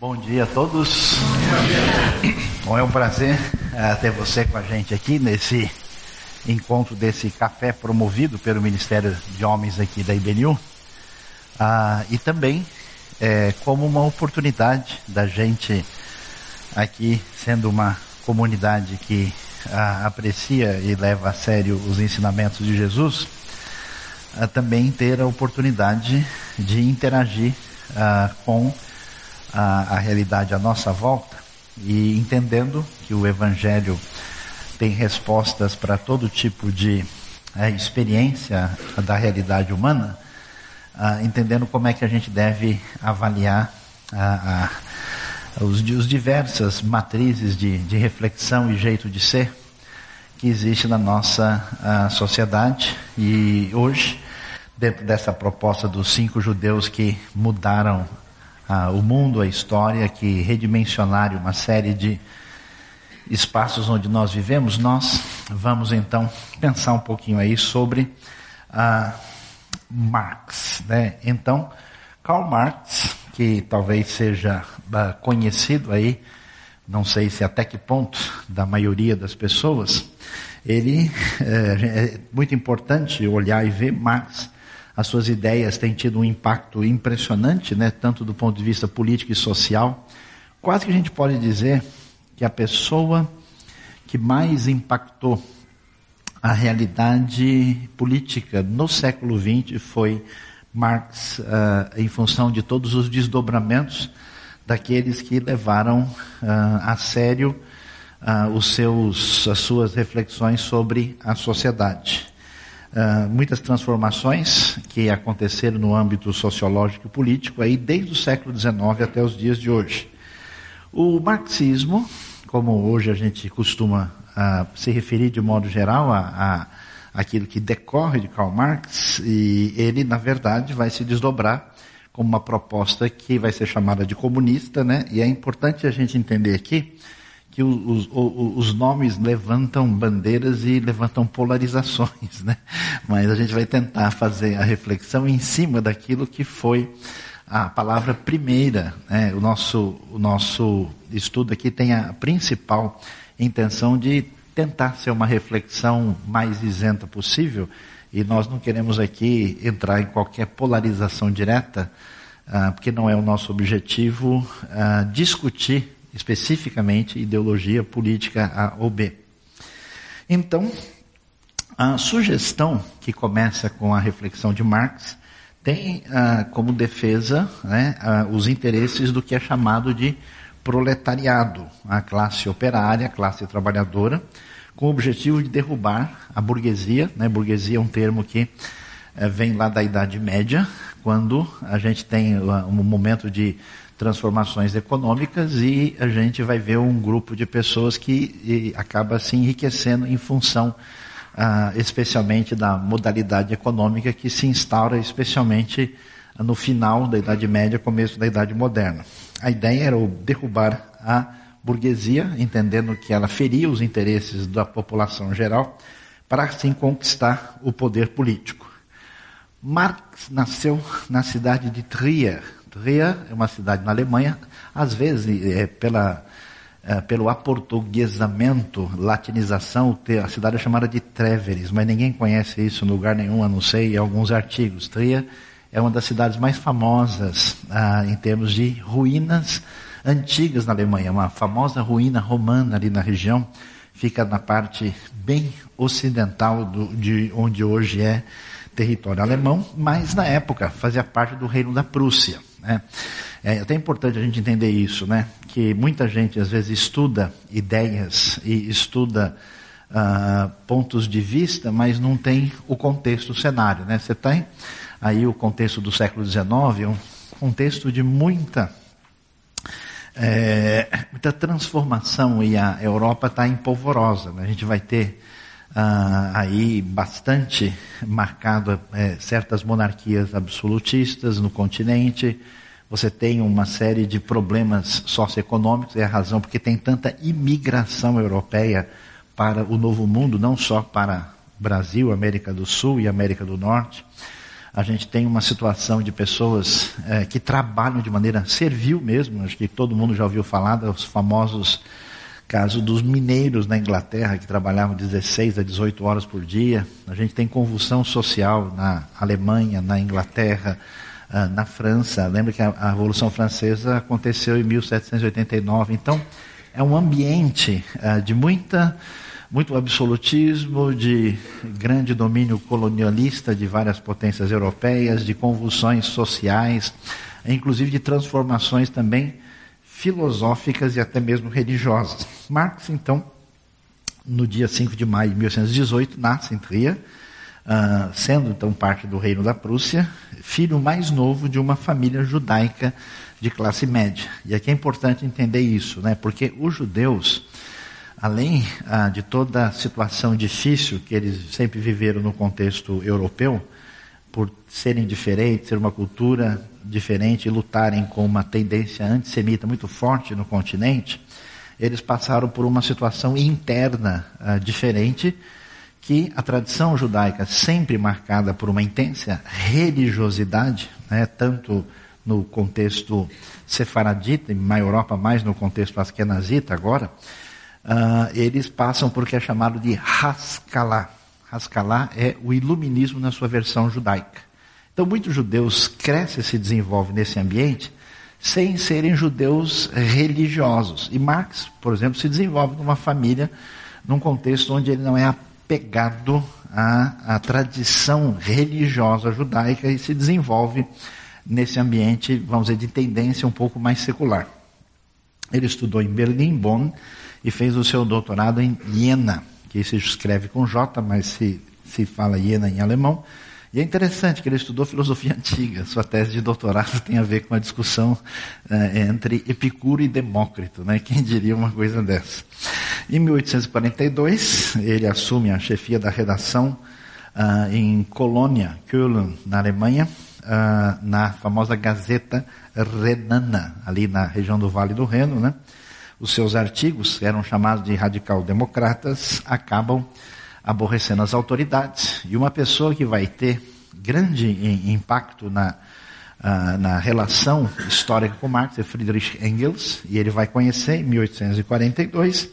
Bom dia a todos. Bom, é um prazer uh, ter você com a gente aqui nesse encontro desse café promovido pelo Ministério de Homens aqui da IBNU. Uh, e também é, como uma oportunidade da gente aqui, sendo uma comunidade que uh, aprecia e leva a sério os ensinamentos de Jesus, também ter a oportunidade de interagir com a, a realidade à nossa volta e entendendo que o Evangelho tem respostas para todo tipo de é, experiência da realidade humana, entendendo como é que a gente deve avaliar ah, os, os diversas matrizes de, de, reflexão e jeito de ser que existe na nossa sociedade. E hoje, dentro dessa proposta dos cinco judeus que mudaram ah, o mundo, a história, que redimensionar uma série de espaços onde nós vivemos, nós vamos então pensar um pouquinho aí sobre ah, Marx. Né? Então, Karl Marx, que talvez seja ah, conhecido aí, não sei se até que ponto da maioria das pessoas, ele é, é muito importante olhar e ver Marx as suas ideias têm tido um impacto impressionante, né, tanto do ponto de vista político e social. Quase que a gente pode dizer que a pessoa que mais impactou a realidade política no século XX foi Marx, uh, em função de todos os desdobramentos daqueles que levaram uh, a sério uh, os seus, as suas reflexões sobre a sociedade. Uh, muitas transformações que aconteceram no âmbito sociológico e político aí desde o século XIX até os dias de hoje. O marxismo, como hoje a gente costuma uh, se referir de modo geral a, a aquilo que decorre de Karl Marx, e ele na verdade vai se desdobrar como uma proposta que vai ser chamada de comunista, né? E é importante a gente entender aqui que os, os, os, nomes levantam bandeiras e levantam polarizações, né? Mas a gente vai tentar fazer a reflexão em cima daquilo que foi a palavra primeira. Né? O, nosso, o nosso estudo aqui tem a principal intenção de tentar ser uma reflexão mais isenta possível e nós não queremos aqui entrar em qualquer polarização direta, uh, porque não é o nosso objetivo uh, discutir especificamente ideologia política A ou B. Então, a sugestão que começa com a reflexão de Marx tem ah, como defesa né, ah, os interesses do que é chamado de proletariado, a classe operária, a classe trabalhadora, com o objetivo de derrubar a burguesia. Né, burguesia é um termo que eh, vem lá da Idade Média, quando a gente tem uh, um momento de transformações econômicas e a gente vai ver um grupo de pessoas que acaba se enriquecendo em função uh, especialmente da modalidade econômica que se instaura especialmente no final da Idade Média, começo da Idade Moderna. A ideia era derrubar a burguesia, entendendo que ela feria os interesses da população geral, para assim conquistar o poder político. Marx nasceu na cidade de Trier. Trier é uma cidade na Alemanha, às vezes é pela, é, pelo aportuguesamento, latinização, a cidade é chamada de Treveris, mas ninguém conhece isso em lugar nenhum, a não ser em alguns artigos. Trier é uma das cidades mais famosas ah, em termos de ruínas antigas na Alemanha, uma famosa ruína romana ali na região, fica na parte bem ocidental do, de onde hoje é território alemão, mas na época fazia parte do reino da Prússia. Né? É até importante a gente entender isso, né? Que muita gente às vezes estuda ideias e estuda uh, pontos de vista, mas não tem o contexto, o cenário, né? Você tem aí o contexto do século XIX, um contexto de muita é, muita transformação e a Europa está empolvorosa. Né? A gente vai ter ah, aí bastante marcado é, certas monarquias absolutistas no continente. Você tem uma série de problemas socioeconômicos, é a razão porque tem tanta imigração europeia para o novo mundo, não só para Brasil, América do Sul e América do Norte. a gente tem uma situação de pessoas é, que trabalham de maneira servil mesmo, acho que todo mundo já ouviu falar dos famosos casos dos mineiros na Inglaterra, que trabalhavam 16 a 18 horas por dia. A gente tem convulsão social na Alemanha, na Inglaterra, ah, na França. Lembra que a, Revolução Francesa aconteceu em 1789. Então, é um ambiente uh, de muita muito absolutismo, de grande domínio colonialista de várias potências europeias, de convulsões sociais, inclusive de transformações também filosóficas e até mesmo religiosas. Marx, então, no dia 5 de maio de 1818, nasce em Trier, uh, sendo então parte do reino da Prússia, filho mais novo de uma família judaica de classe média. E aqui é importante entender isso, né? porque os judeus além ah, de toda a situação difícil que eles sempre viveram no contexto europeu, por serem diferentes, ser uma cultura diferente e lutarem com uma tendência antissemita muito forte no continente, eles passaram por uma situação interna ah, diferente que a tradição judaica, sempre marcada por uma intensa religiosidade, né, tanto no contexto sefaradita, na Europa mais no contexto askenazita agora, uh, eles passam por o que é chamado de Haskalah. Haskalah é o iluminismo na sua versão judaica. Então, muitos judeus crescem e se desenvolvem nesse ambiente sem serem judeus religiosos. E Marx, por exemplo, se desenvolve numa família, num contexto onde ele não é apegado à, à tradição religiosa judaica e se desenvolve nesse ambiente, vamos dizer, de tendência um pouco mais secular. Ele estudou em Berlim, Bonn, e fez o seu doutorado em Jena, que se escreve com J, mas se, se fala Jena em alemão. E é interessante que ele estudou filosofia antiga. Sua tese de doutorado tem a ver com a discussão eh, entre Epicuro e Demócrito. Né? Quem diria uma coisa dessa? Em 1842, ele assume a chefia da redação uh, em Colônia, Köln, na Alemanha, uh, na famosa Gazeta Renana, ali na região do Vale do Reno. Né? os seus artigos, eram chamados de radical-democratas, acabam aborrecendo as autoridades. E uma pessoa que vai ter grande impacto na, uh, na relação histórica com Marx é Friedrich Engels, e ele vai conhecer em 1842.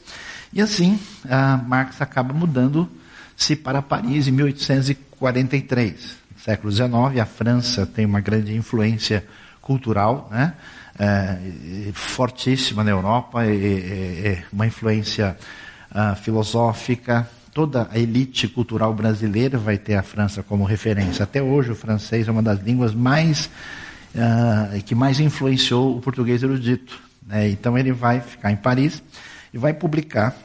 E assim, uh, Marx acaba mudando-se para Paris em 1843. No século XIX, a França tem uma grande influência cultural, né? é, fortíssima na Europa, é, uma influência uh, filosófica. Toda a elite cultural brasileira vai ter a França como referência. Até hoje o francês é uma das línguas mais uh, que mais influenciou o português erudito. Né? Então ele vai ficar em Paris e vai publicar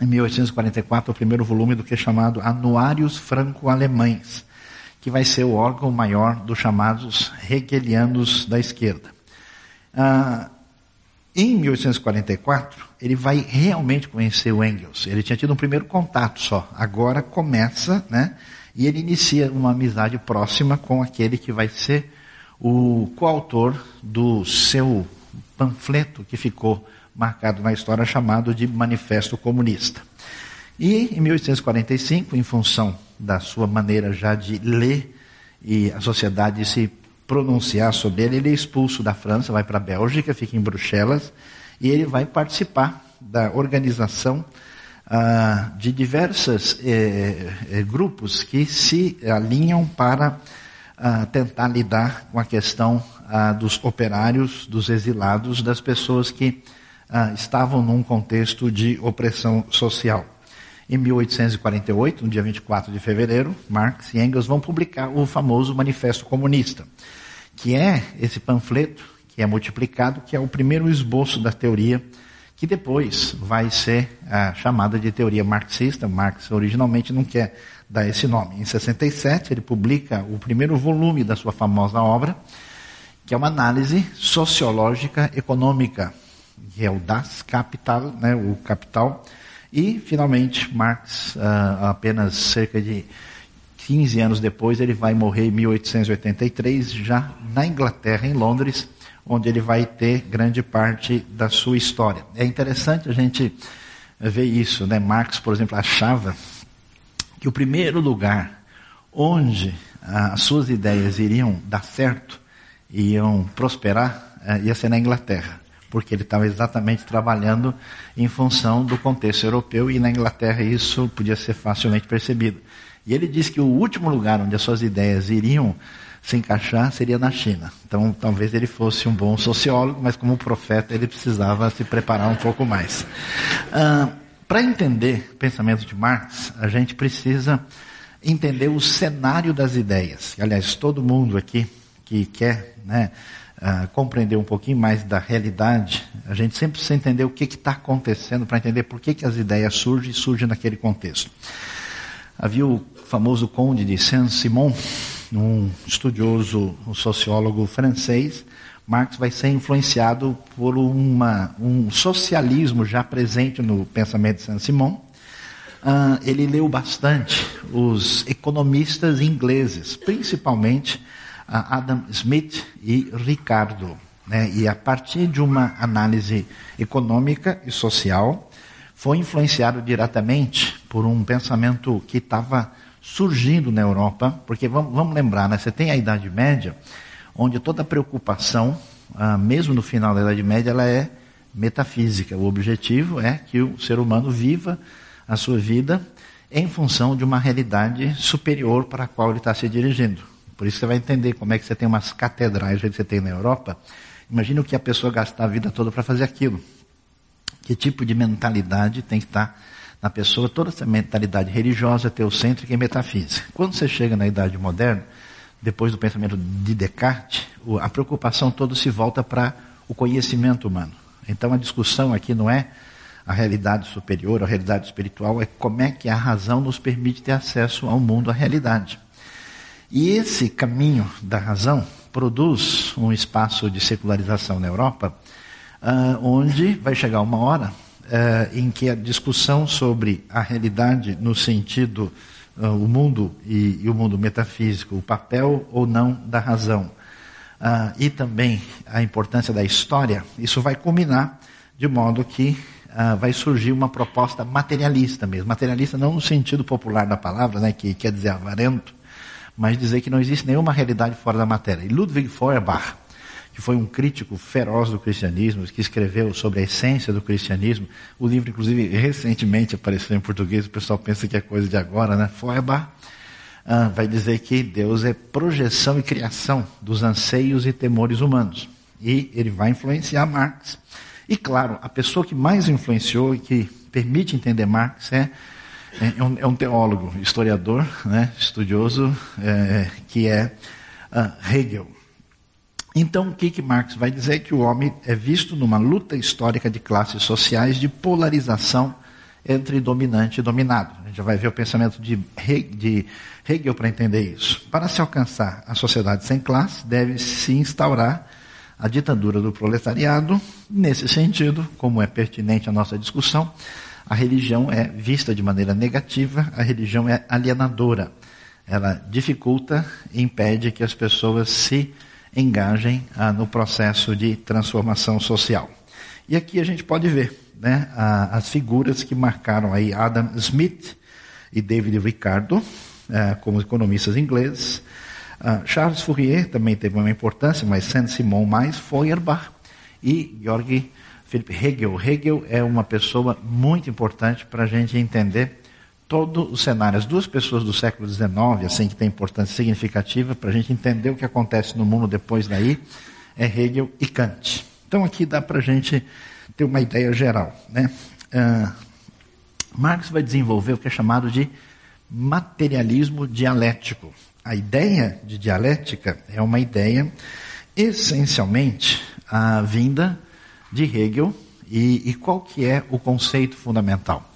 em 1844 o primeiro volume do que é chamado Anuários Franco-Alemães, que vai ser o órgão maior dos chamados hegelianos da esquerda. Ah, em 1844, ele vai realmente conhecer o Engels. Ele tinha tido um primeiro contato só. Agora começa, né? E ele inicia uma amizade próxima com aquele que vai ser o coautor do seu panfleto que ficou marcado na história chamado de Manifesto Comunista. E em 1845, em função da sua maneira já de ler e a sociedade se pronunciar sobre ele, ele é expulso da França, vai para a Bélgica, fica em Bruxelas, e ele vai participar da organização ah, de diversos eh, eh, grupos que se alinham para ah, tentar lidar com a questão ah, dos operários, dos exilados, das pessoas que ah, estavam num contexto de opressão social. Em 1848, no dia 24 de fevereiro, Marx e Engels vão publicar o famoso Manifesto Comunista, que é esse panfleto que é multiplicado, que é o primeiro esboço da teoria, que depois vai ser ah, chamada de teoria marxista. Marx originalmente não quer dar esse nome. Em 67, ele publica o primeiro volume da sua famosa obra, que é uma análise sociológica econômica, que é o Das Kapital, né, o Capital, e, finalmente, Marx, uh, apenas cerca de 15 anos depois, ele vai morrer em 1883, já na Inglaterra, em Londres, onde ele vai ter grande parte da sua história. É interessante a gente ver isso, né? Marx, por exemplo, achava que o primeiro lugar onde as suas ideias iriam dar certo, iam prosperar, eh, ia ser na Inglaterra, porque ele estava exatamente trabalhando em função do contexto europeu e na Inglaterra isso podia ser facilmente percebido. E ele disse que o último lugar onde as suas ideias iriam se encaixar seria na China. Então, talvez ele fosse um bom sociólogo, mas como profeta ele precisava se preparar um pouco mais. Ah, Para entender o pensamento de Marx, a gente precisa entender o cenário das ideias. Aliás, todo mundo aqui que quer né, uh, compreender um pouquinho mais da realidade, a gente sempre precisa entender o que está acontecendo para entender por que, que as ideias surgem e surgem naquele contexto. Havia o famoso conde de Saint-Simon, um estudioso, um sociólogo francês, Marx vai ser influenciado por uma, um socialismo já presente no pensamento de Saint-Simon. Uh, ele leu bastante os economistas ingleses, principalmente Adam Smith e Ricardo. Né? E a partir de uma análise econômica e social, foi influenciado diretamente por um pensamento que estava surgindo na Europa, porque vamos, vamos lembrar, né? você tem a Idade Média, onde toda preocupação, ah, mesmo no final da Idade Média, ela é metafísica. O objetivo é que o ser humano viva a sua vida em função de uma realidade superior para a qual ele está se dirigindo. Por isso você vai entender como é que você tem umas catedrais que você tem na Europa. Imagina o que a pessoa gastar a vida toda para fazer aquilo. Que tipo de mentalidade tem que estar na pessoa? Toda essa mentalidade religiosa, teocêntrica e metafísica. Quando você chega na idade moderna, depois do pensamento de Descartes, a preocupação toda se volta para o conhecimento humano. Então a discussão aqui não é a realidade superior, a realidade espiritual, é como é que a razão nos permite ter acesso ao mundo, à realidade. E esse caminho da razão produz um espaço de secularização na Europa uh, onde vai chegar uma hora uh, em que a discussão sobre a realidade no sentido uh, o mundo e, e, o mundo metafísico, o papel ou não da razão, e também a importância da história, isso vai culminar de modo que vai surgir uma proposta materialista mesmo, materialista não no sentido popular da palavra, né, que quer dizer avarento, mas dizer que não existe nenhuma realidade fora da matéria. E Ludwig Feuerbach, que foi um crítico feroz do cristianismo, que escreveu sobre a essência do cristianismo. O livro, inclusive, recentemente apareceu em português, o pessoal pensa que é coisa de agora, né? Feuerbach ah, vai dizer que Deus é projeção e criação dos anseios e temores humanos. E ele vai influenciar Marx. E claro, a pessoa que mais influenciou e que permite entender Marx é, é, um, é um, teólogo, historiador, né, estudioso, é, que é uh, Hegel. Então, o que, que Marx vai dizer? Que o homem é visto numa luta histórica de classes sociais de polarização entre dominante e dominado. A gente já vai ver o pensamento de Hegel para entender isso. Para se alcançar a sociedade sem classe, deve se instaurar a ditadura do proletariado. Nesse sentido, como é pertinente à nossa discussão, a religião é vista de maneira negativa, a religião é alienadora. Ela dificulta e impede que as pessoas se engajem ah, no processo de transformação social. E aqui a gente pode ver né, a, as figuras que marcaram aí Adam Smith e David Ricardo ah, como economistas ingleses. Ah, Charles Fourier também teve uma importância, mas Saint-Simon mais, Feuerbach e Georg Philipp Hegel. Hegel é uma pessoa muito importante para a gente entender todo o cenário. As duas pessoas do século XIX, assim, que tem importância significativa para a gente entender o que acontece no mundo depois daí, é Hegel e Kant. Então aqui dá para a gente ter uma ideia geral. Né? Uh, Marx vai desenvolver o que é chamado de materialismo dialético. A ideia de dialética é uma ideia essencialmente a vinda de Hegel e, e qual que é o conceito fundamental?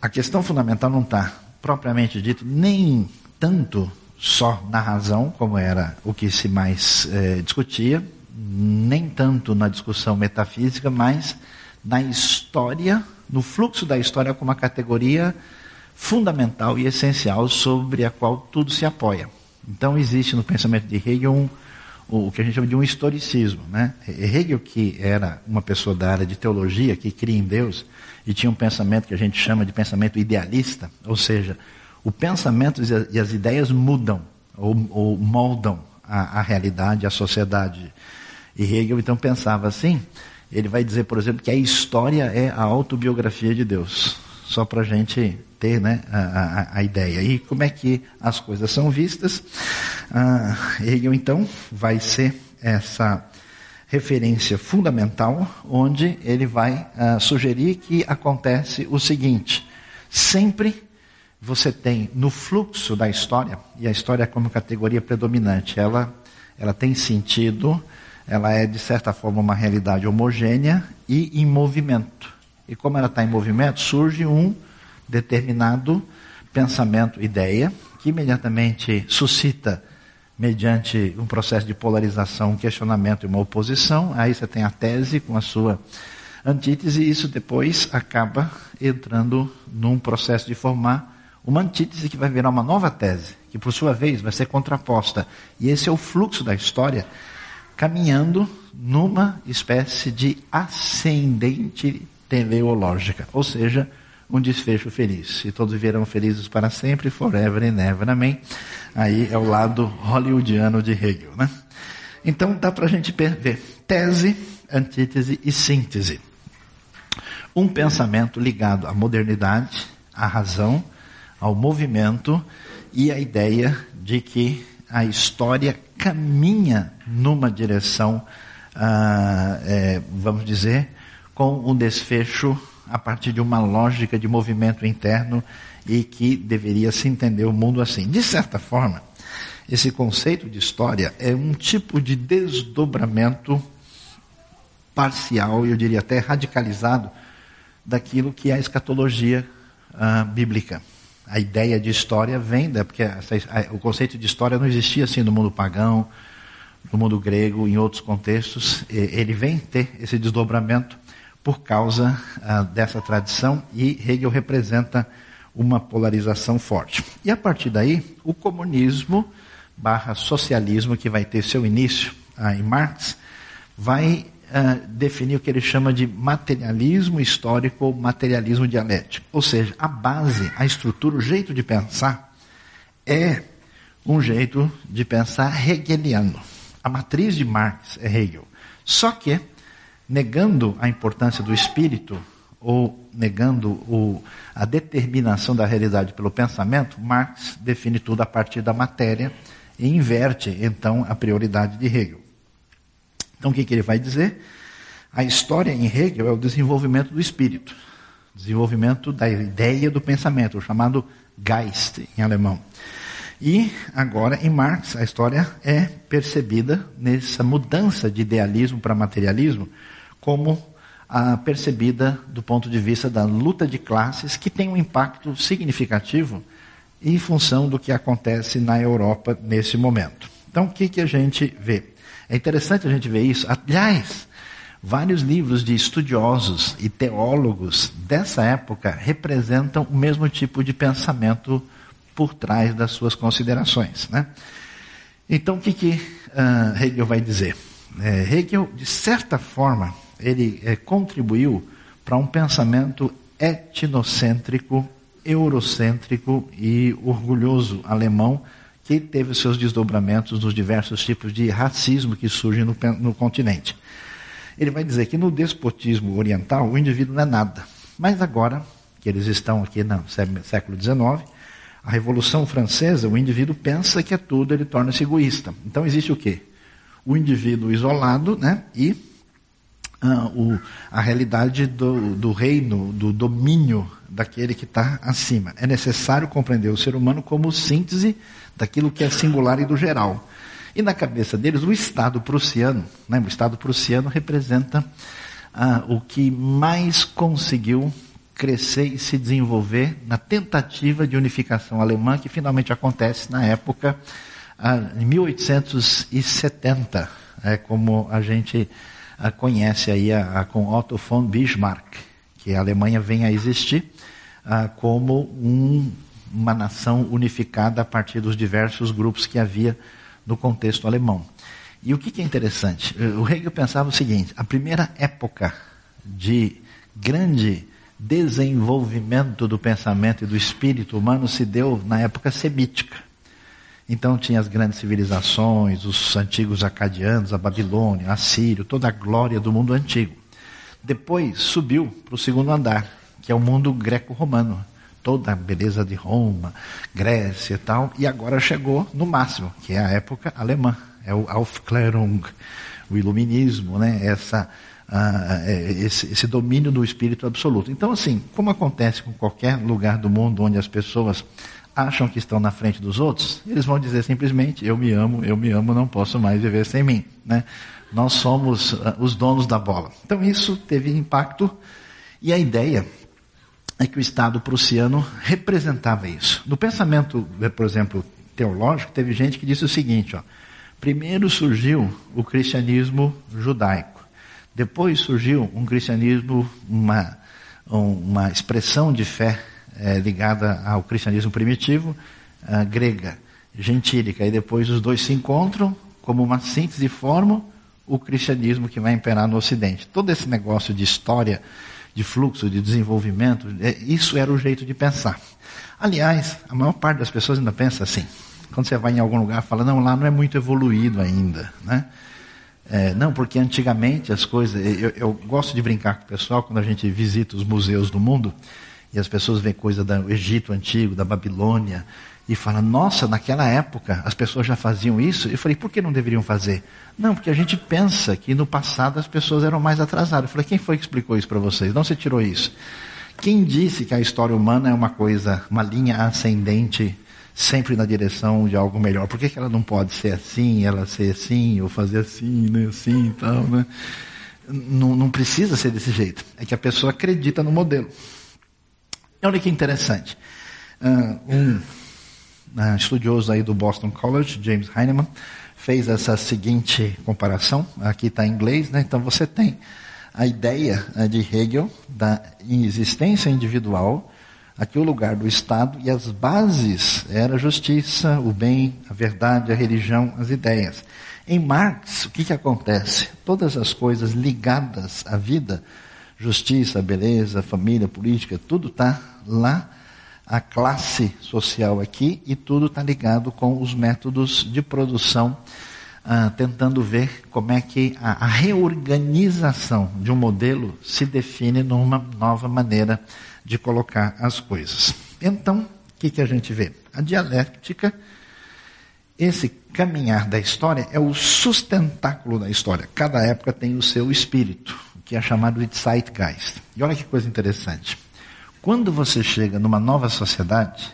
A questão fundamental não está, propriamente dito, nem tanto só na razão, como era o que se mais eh, discutia, nem tanto na discussão metafísica, mas na história, no fluxo da história como uma categoria fundamental e essencial sobre a qual tudo se apoia. Então existe no pensamento de Hegel um, o que a gente chama de um historicismo. Né? Hegel, que era uma pessoa da área de teologia, que cria em Deus, e tinha um pensamento que a gente chama de pensamento idealista, ou seja, o pensamento e as ideias mudam ou, ou moldam a, a realidade, a sociedade. E Hegel então pensava assim, ele vai dizer, por exemplo, que a história é a autobiografia de Deus. Só para a gente ter né, a, a, a, ideia. E como é que as coisas são vistas? Ah, Hegel então vai ser essa referência fundamental, onde ele vai ah, sugerir que acontece o seguinte: sempre você tem no fluxo da história, e a história como categoria predominante, ela, ela tem sentido, ela é de certa forma uma realidade homogênea e em movimento. E como ela está em movimento, surge um determinado pensamento, ideia, que imediatamente suscita, mediante um processo de polarização, um questionamento e uma oposição. Aí você tem a tese com a sua antítese, e isso depois acaba entrando num processo de formar uma antítese que vai virar uma nova tese, que por sua vez vai ser contraposta. E esse é o fluxo da história caminhando numa espécie de ascendente teleológica, ou seja, um desfecho feliz. E todos viverão felizes para sempre, forever and ever, amém? Aí é o lado hollywoodiano de Hegel, né? Então dá para a gente ver tese, antítese e síntese. Um pensamento ligado à modernidade, à razão, ao movimento e à ideia de que a história caminha numa direção, ah, é, vamos dizer, com um desfecho a partir de uma lógica de movimento interno e que deveria se entender o mundo assim. De certa forma, esse conceito de história é um tipo de desdobramento parcial, eu diria até radicalizado, daquilo que é a escatologia ah, bíblica a ideia de história vem, da, porque essa, a, o conceito de história não existia assim no mundo pagão, no mundo grego, em outros contextos. ele vem ter esse desdobramento por causa ah, dessa tradição e Hegel representa uma polarização forte. E a partir daí, o comunismo barra socialismo, que vai ter seu início ah, em Marx, vai uh, definir o que ele chama de materialismo histórico ou materialismo dialético. Ou seja, a base, a estrutura, o jeito de pensar é um jeito de pensar hegeliano. A matriz de Marx é Hegel. Só que, negando a importância do espírito, ou negando o, a determinação da realidade pelo pensamento, Marx define tudo a partir da matéria e inverte, então, a prioridade de Hegel. Então o que, que ele vai dizer? A história em Hegel é o desenvolvimento do espírito, desenvolvimento da ideia do pensamento, o chamado Geist em alemão. E agora em Marx a história é percebida nessa mudança de idealismo para materialismo como a percebida do ponto de vista da luta de classes que tem um impacto significativo em função do que acontece na Europa nesse momento. Então o que, que a gente vê? É interessante a gente ver isso. Aliás, vários livros de estudiosos e teólogos dessa época representam o mesmo tipo de pensamento por trás das suas considerações. Né? Então, o que, que uh, Hegel vai dizer? É, Hegel, de certa forma, ele é, contribuiu para um pensamento etnocêntrico, eurocêntrico e orgulhoso alemão que teve seus desdobramentos nos diversos tipos de racismo que surgem no, no continente. Ele vai dizer que no despotismo oriental o indivíduo não é nada. Mas agora, que eles estão aqui no século XIX, a Revolução Francesa, o indivíduo pensa que é tudo, ele torna-se egoísta. Então existe o quê? O indivíduo isolado né, e ah, o, a realidade do, do reino, do domínio daquele que está acima. É necessário compreender o ser humano como síntese daquilo que é singular e do geral. E na cabeça deles, o Estado prussiano, né, o Estado prussiano representa ah, o que mais conseguiu crescer e se desenvolver na tentativa de unificação alemã que finalmente acontece na época, ah, em 1870, é como a gente conhece aí a, a, com Otto von Bismarck, que a Alemanha vem a existir ah, como um uma nação unificada a partir dos diversos grupos que havia no contexto alemão. E o que, é interessante? O Hegel pensava o seguinte: a primeira época de grande desenvolvimento do pensamento e do espírito humano se deu na época semítica. Então tinha as grandes civilizações, os antigos acadianos, a Babilônia, a Sírio, toda a glória do mundo antigo. Depois subiu para o segundo andar, que é o mundo greco-romano. Toda a beleza de Roma, Grécia e tal. E agora chegou no máximo, que é a época alemã. É o Aufklärung, o iluminismo, né? Essa, uh, esse, esse domínio do espírito absoluto. Então, assim, como acontece com qualquer lugar do mundo onde as pessoas acham que estão na frente dos outros, eles vão dizer simplesmente: Eu me amo, eu me amo, não posso mais viver sem mim. Né? Nós somos uh, os donos da bola. Então isso teve impacto e a ideia é que o Estado prussiano representava isso. No pensamento, eh, por exemplo, teológico, teve gente que disse o seguinte: ó, primeiro surgiu o cristianismo judaico, depois surgiu um cristianismo, uma, uma expressão de fé é, ligada ao cristianismo primitivo, grega, gentílica, e depois os dois se encontram como uma síntese e formam o cristianismo que vai imperar no Ocidente. Todo esse negócio de história, de fluxo, de desenvolvimento, é, isso era o jeito de pensar. Aliás, a maior parte das pessoas ainda pensa assim. Quando você vai em algum lugar, fala, não, lá não é muito evoluído ainda, né? É, não, porque antigamente as coisas. Eu, eu, gosto de brincar com o pessoal quando a gente visita os museus do mundo e as pessoas veem coisa do Egito antigo, da Babilônia, e falam, nossa, naquela época as pessoas já faziam isso. Eu falei, por que não deveriam fazer? Não, porque a gente pensa que no passado as pessoas eram mais atrasadas. Eu falei, quem foi que explicou isso para vocês? Não se tirou isso. Quem disse que a história humana é uma coisa, uma linha ascendente, sempre na direção de algo melhor? Por que, que ela não pode ser assim, ela ser assim, ou fazer assim, né, assim e tal, né? Não, não precisa ser desse jeito. É que a pessoa acredita no modelo. Olha que interessante. Uh, um uh, estudioso aí do Boston College, James Heinemann, fez essa seguinte comparação. Aqui está em inglês, né? Então você tem a ideia uh, de Hegel da existência individual, aqui o lugar do Estado e as bases era a justiça, o bem, a verdade, a religião, as ideias. Em Marx, o que, que acontece? Todas as coisas ligadas à vida justiça, beleza, família, política, tudo está lá, a classe social aqui, e tudo está ligado com os métodos de produção, ah, tentando ver como é que a, a reorganização de um modelo se define numa nova maneira de colocar as coisas. Então, o que, que a gente vê? A dialética, esse caminhar da história é o sustentáculo da história. Cada época tem o seu espírito que é chamado de Zeitgeist. E olha que coisa interessante. Quando você chega numa nova sociedade,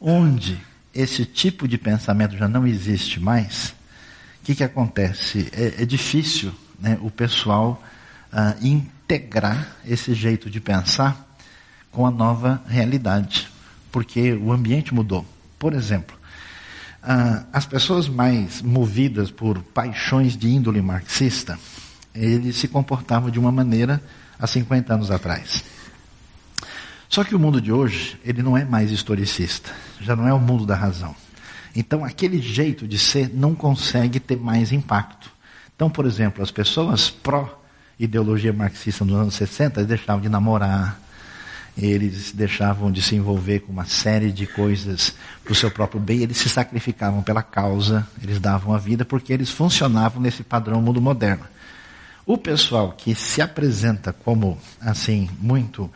onde esse tipo de pensamento já não existe mais, o que, que acontece? É, é difícil né, o pessoal uh, integrar esse jeito de pensar com a nova realidade, porque o ambiente mudou. Por exemplo, uh, as pessoas mais movidas por paixões de índole marxista, ele se comportava de uma maneira há 50 anos atrás. Só que o mundo de hoje, ele não é mais historicista, já não é o mundo da razão. Então, aquele jeito de ser não consegue ter mais impacto. Então, por exemplo, as pessoas pró-ideologia marxista nos anos 60 deixavam de namorar, eles deixavam de se envolver com uma série de coisas para o seu próprio bem, eles se sacrificavam pela causa, eles davam a vida porque eles funcionavam nesse padrão mundo moderno. O pessoal que se apresenta como, assim, muito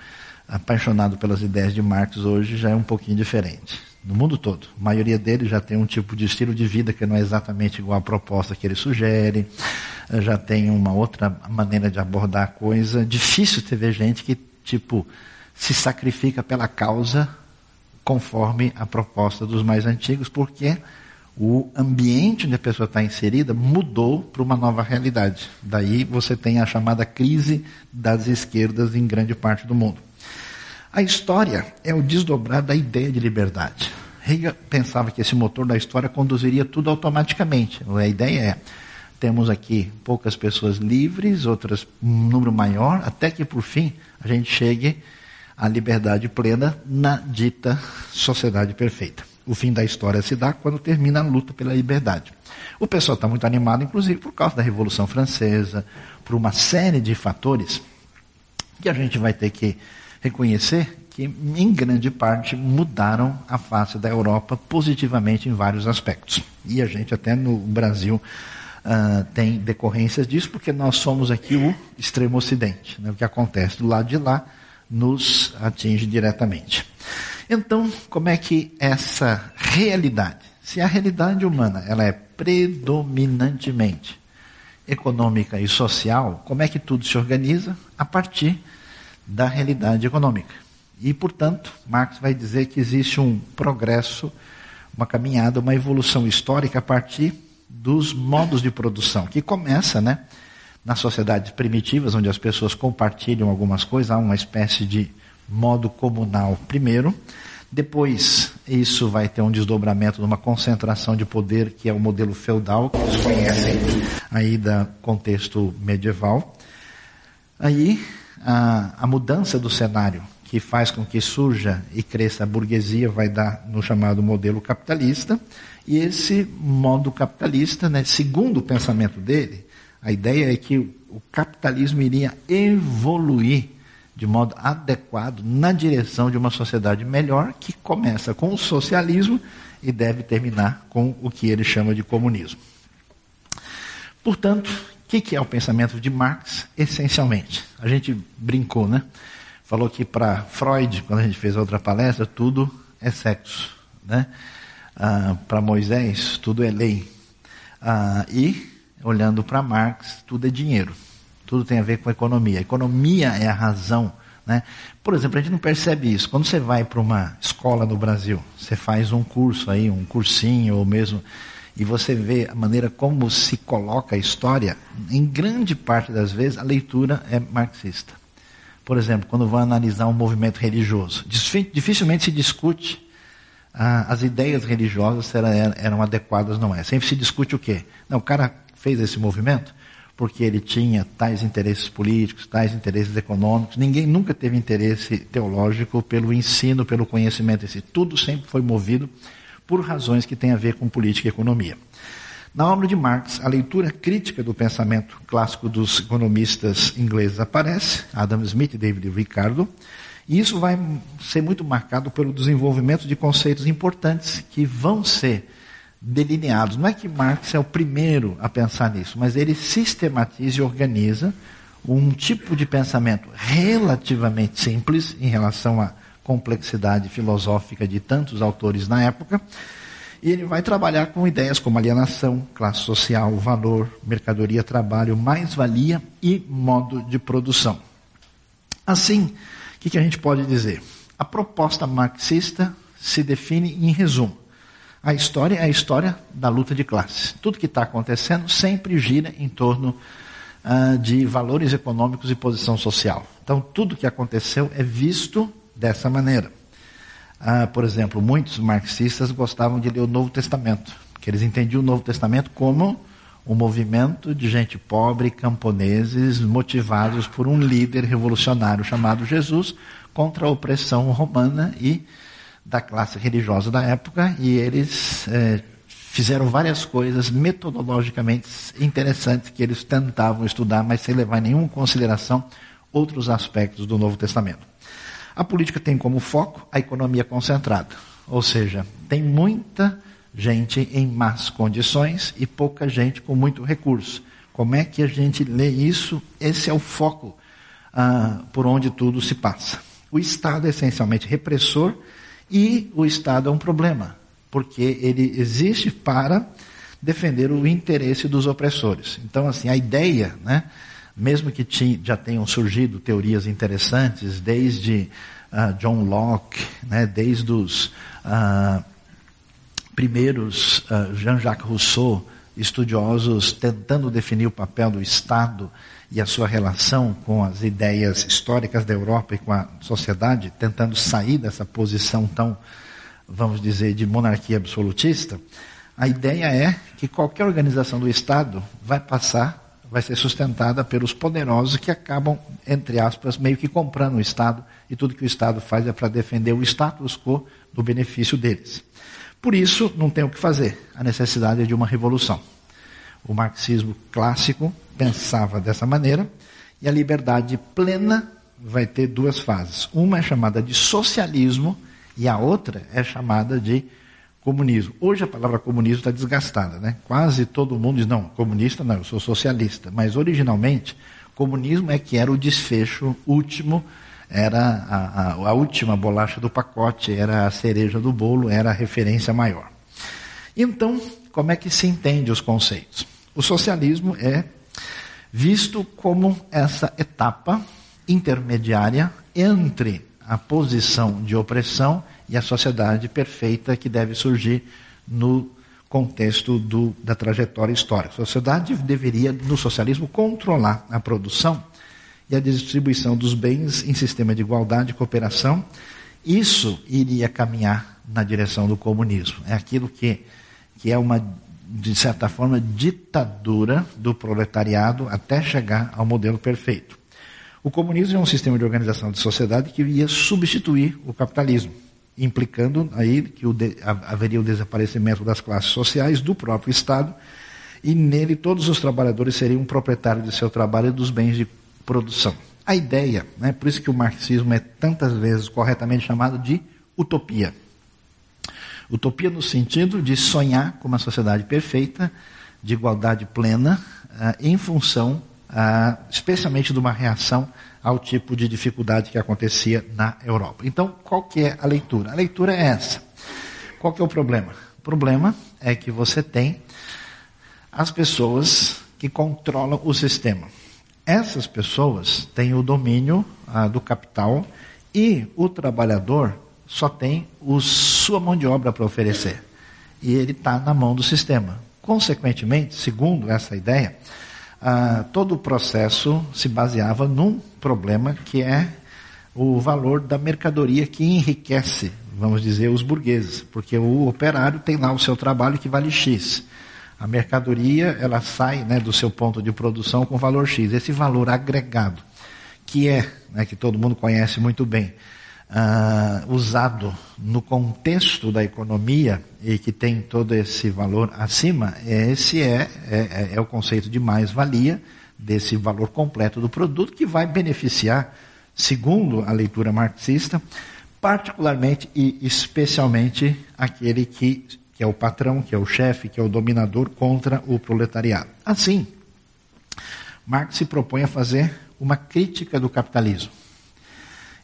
apaixonado pelas ideias de Marx hoje já é um pouquinho diferente. No mundo todo. A maioria deles já tem um tipo de estilo de vida que não é exatamente igual à proposta que ele sugere, já tem uma outra maneira de abordar a coisa. Difícil ter gente que, tipo, se sacrifica pela causa conforme a proposta dos mais antigos, porque o ambiente onde a pessoa está inserida mudou para uma nova realidade. Daí você tem a chamada crise das esquerdas em grande parte do mundo. A história é o desdobrar da ideia de liberdade. Hegel pensava que esse motor da história conduziria tudo automaticamente. A ideia é, temos aqui poucas pessoas livres, outras um número maior, até que por fim a gente chegue à liberdade plena na dita sociedade perfeita o fim da história se dá quando termina a luta pela liberdade. O pessoal está muito animado, inclusive, por causa da Revolução Francesa, por uma série de fatores que a gente vai ter que reconhecer que, em grande parte, mudaram a face da Europa positivamente em vários aspectos. E a gente, até no Brasil, uh, tem decorrências disso, porque nós somos aqui o extremo ocidente. Né? O que acontece do lado de lá nos atinge diretamente. Então, como é que essa realidade, se a realidade humana ela é predominantemente econômica e social, como é que tudo se organiza? A partir da realidade econômica. E, portanto, Marx vai dizer que existe um progresso, uma caminhada, uma evolução histórica a partir dos modos de produção, que começa, né, nas sociedades primitivas, onde as pessoas compartilham algumas coisas, há uma espécie de modo comunal primeiro. Depois, isso vai ter um desdobramento de uma concentração de poder, que é o modelo feudal, que vocês conhecem aí do contexto medieval. Aí, a, a mudança do cenário que faz com que surja e cresça a burguesia vai dar no chamado modelo capitalista. E esse modo capitalista, né, segundo o pensamento dele, a ideia é que o capitalismo iria evoluir de modo adequado na direção de uma sociedade melhor que começa com o socialismo e deve terminar com o que ele chama de comunismo. Portanto, o que é o pensamento de Marx essencialmente? A gente brincou, né? falou que para Freud, quando a gente fez a outra palestra, tudo é sexo. Né? Ah, para Moisés, tudo é lei. Ah, e, olhando para Marx, tudo é dinheiro. Tudo tem a ver com a economia. A economia é a razão. Né? Por exemplo, a gente não percebe isso. Quando você vai para uma escola no Brasil, você faz um curso aí, um cursinho ou mesmo e você vê a maneira como se coloca a história, em grande parte das vezes a leitura é marxista. Por exemplo, quando vão analisar um movimento religioso, dificilmente se discute ah, as ideias religiosas se eram, adequadas ou não é. Sempre se discute o quê? Não, o cara fez esse movimento porque ele tinha tais interesses políticos, tais interesses econômicos. Ninguém nunca teve interesse teológico pelo ensino, pelo conhecimento. Esse tudo sempre foi movido por razões que têm a ver com política e economia. Na obra de Marx, a leitura crítica do pensamento clássico dos economistas ingleses aparece, Adam Smith e David Ricardo, e isso vai ser muito marcado pelo desenvolvimento de conceitos importantes que vão ser delineados. Não é que Marx é o primeiro a pensar nisso, mas ele sistematiza e organiza um tipo de pensamento relativamente simples em relação à complexidade filosófica de tantos autores na época e ele vai trabalhar com ideias como alienação, classe social, valor, mercadoria, trabalho, mais-valia e modo de produção. Assim, o que, a gente pode dizer? A proposta marxista se define em resumo. A história é a história da luta de classes. Tudo que está acontecendo sempre gira em torno uh, de valores econômicos e posição social. Então, tudo que aconteceu é visto dessa maneira. Ah, por exemplo, muitos marxistas gostavam de ler o Novo Testamento, que eles entendiam o Novo Testamento como um movimento de gente pobre, camponeses, motivados por um líder revolucionário chamado Jesus, contra a opressão romana e da classe religiosa da época, e eles é, fizeram várias coisas metodologicamente interessantes que eles tentavam estudar, mas sem levar em nenhuma consideração outros aspectos do Novo Testamento. A política tem como foco a economia concentrada, ou seja, tem muita gente em más condições e pouca gente com muito recurso. Como é que a gente lê isso? Esse é o foco ah, por onde tudo se passa. O Estado é essencialmente repressor e o Estado é um problema, porque ele existe para defender o interesse dos opressores. Então, assim, a ideia, né? mesmo que já tenham surgido teorias interessantes, desde uh, John Locke, né, desde os uh, primeiros uh, Jean-Jacques Rousseau, estudiosos tentando definir o papel do Estado e a sua relação com as ideias históricas da Europa e com a sociedade, tentando sair dessa posição tão, vamos dizer, de monarquia absolutista, a ideia é que qualquer organização do Estado vai passar vai ser sustentada pelos poderosos que acabam, entre aspas, meio que comprando o Estado e tudo que o Estado faz é para defender o status quo do benefício deles. Por isso, não tem o que fazer. A necessidade é de uma revolução. O marxismo clássico pensava dessa maneira e a liberdade plena vai ter duas fases. Uma é chamada de socialismo e a outra é chamada de comunismo. Hoje a palavra comunismo está desgastada, né? Quase todo mundo diz, não, comunista não, eu sou socialista. Mas originalmente, comunismo é que era o desfecho último, era a, a, a última bolacha do pacote, era a cereja do bolo, era a referência maior. Então, como é que se entende os conceitos? O socialismo é visto como essa etapa intermediária entre a posição de opressão e a sociedade perfeita que deve surgir no contexto do, da trajetória histórica. A sociedade deveria, no socialismo, controlar a produção e a distribuição dos bens em sistema de igualdade e cooperação. Isso iria caminhar na direção do comunismo. É aquilo que, que é uma, de certa forma, ditadura do proletariado até chegar ao modelo perfeito. O comunismo é um sistema de organização de sociedade que ia substituir o capitalismo, implicando aí que o de, haveria o desaparecimento das classes sociais do próprio Estado e nele todos os trabalhadores seriam proprietários de seu trabalho e dos bens de produção. A ideia, né, por isso que o marxismo é tantas vezes corretamente chamado de utopia. Utopia no sentido de sonhar com uma sociedade perfeita, de igualdade plena, uh, em função ah, especialmente de uma reação ao tipo de dificuldade que acontecia na Europa. Então, qual que é a leitura? A leitura é essa. Qual que é o problema? O problema é que você tem as pessoas que controlam o sistema. Essas pessoas têm o domínio ah, do capital e o trabalhador só tem o, sua mão de obra para oferecer. E ele está na mão do sistema. Consequentemente, segundo essa ideia, ah, todo o processo se baseava num problema que é o valor da mercadoria que enriquece, vamos dizer, os burgueses, porque o operário tem lá o seu trabalho que vale X. A mercadoria ela sai né, do seu ponto de produção com valor X. Esse valor agregado, que é, né, que todo mundo conhece muito bem, uh, usado no contexto da economia e que tem todo esse valor acima, esse é, é, é o conceito de mais-valia, desse valor completo do produto, que vai beneficiar, segundo a leitura marxista, particularmente e especialmente aquele que, que é o patrão, que é o chefe, que é o dominador contra o proletariado. Assim, Marx se propõe a fazer uma crítica do capitalismo.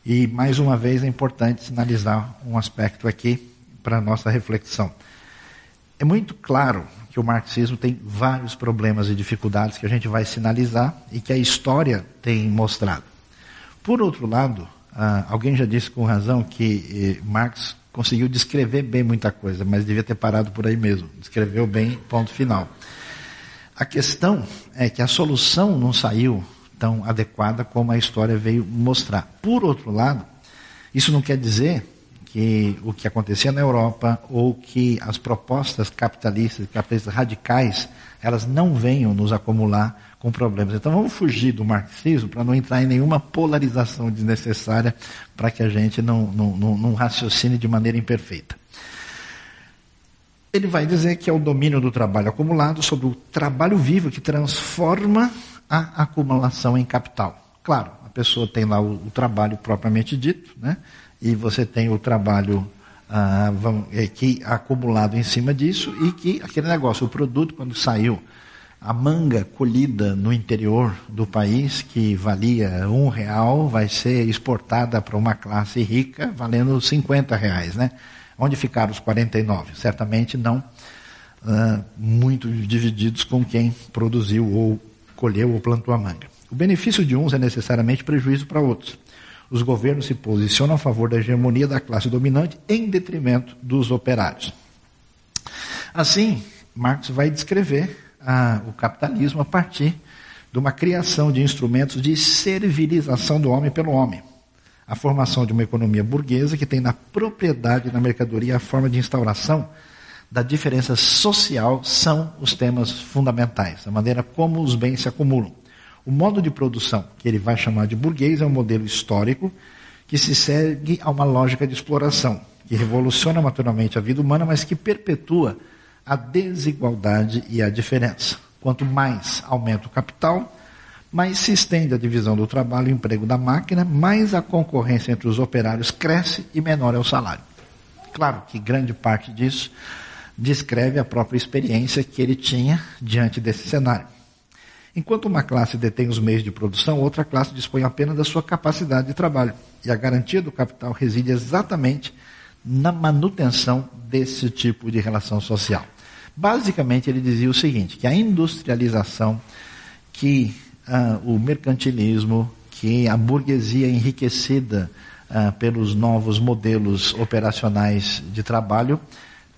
E, mais uma vez, é importante sinalizar um aspecto aqui para a nossa reflexão. É muito claro que o marxismo tem vários problemas e dificuldades que a gente vai sinalizar e que a história tem mostrado. Por outro lado, ah, alguém já disse com razão que eh, Marx conseguiu descrever bem muita coisa, mas devia ter parado por aí mesmo. Descreveu bem, ponto final. A questão é que a solução não saiu tão adequada como a história veio mostrar. Por outro lado, isso não quer dizer que o que acontecia na Europa ou que as propostas capitalistas, capitalistas radicais, elas não venham nos acumular com problemas. Então vamos fugir do marxismo para não entrar em nenhuma polarização desnecessária para que a gente não, não, não, não raciocine de maneira imperfeita. Ele vai dizer que é o domínio do trabalho acumulado sobre o trabalho vivo que transforma a acumulação em capital. Claro, a pessoa tem lá o, o trabalho propriamente dito, né? e você tem o trabalho ah, vamos, é, que acumulado em cima disso, e que aquele negócio, o produto, quando saiu, a manga colhida no interior do país, que valia um real, vai ser exportada para uma classe rica, valendo 50 reais, né? Onde ficaram os 49? Certamente não uh, muito divididos com quem produziu ou colheu ou plantou a manga. O benefício de uns é necessariamente prejuízo para outros. Os governos se posicionam a favor da hegemonia da classe dominante em detrimento dos operários. Assim, Marx vai descrever ah, o capitalismo a partir de uma criação de instrumentos de servilização do homem pelo homem. A formação de uma economia burguesa que tem na propriedade da mercadoria a forma de instauração da diferença social são os temas fundamentais, a maneira como os bens se acumulam. O modo de produção, que ele vai chamar de burguês, é um modelo histórico que se segue a uma lógica de exploração, que revoluciona naturalmente a vida humana, mas que perpetua a desigualdade e a diferença. Quanto mais aumenta o capital, mais se estende a divisão do trabalho e emprego da máquina, mais a concorrência entre os operários cresce e menor é o salário. Claro que grande parte disso descreve a própria experiência que ele tinha diante desse cenário. Enquanto uma classe detém os meios de produção, outra classe dispõe apenas da sua capacidade de trabalho. E a garantia do capital reside exatamente na manutenção desse tipo de relação social. Basicamente, ele dizia o seguinte: que a industrialização, que uh, o mercantilismo, que a burguesia enriquecida uh, pelos novos modelos operacionais de trabalho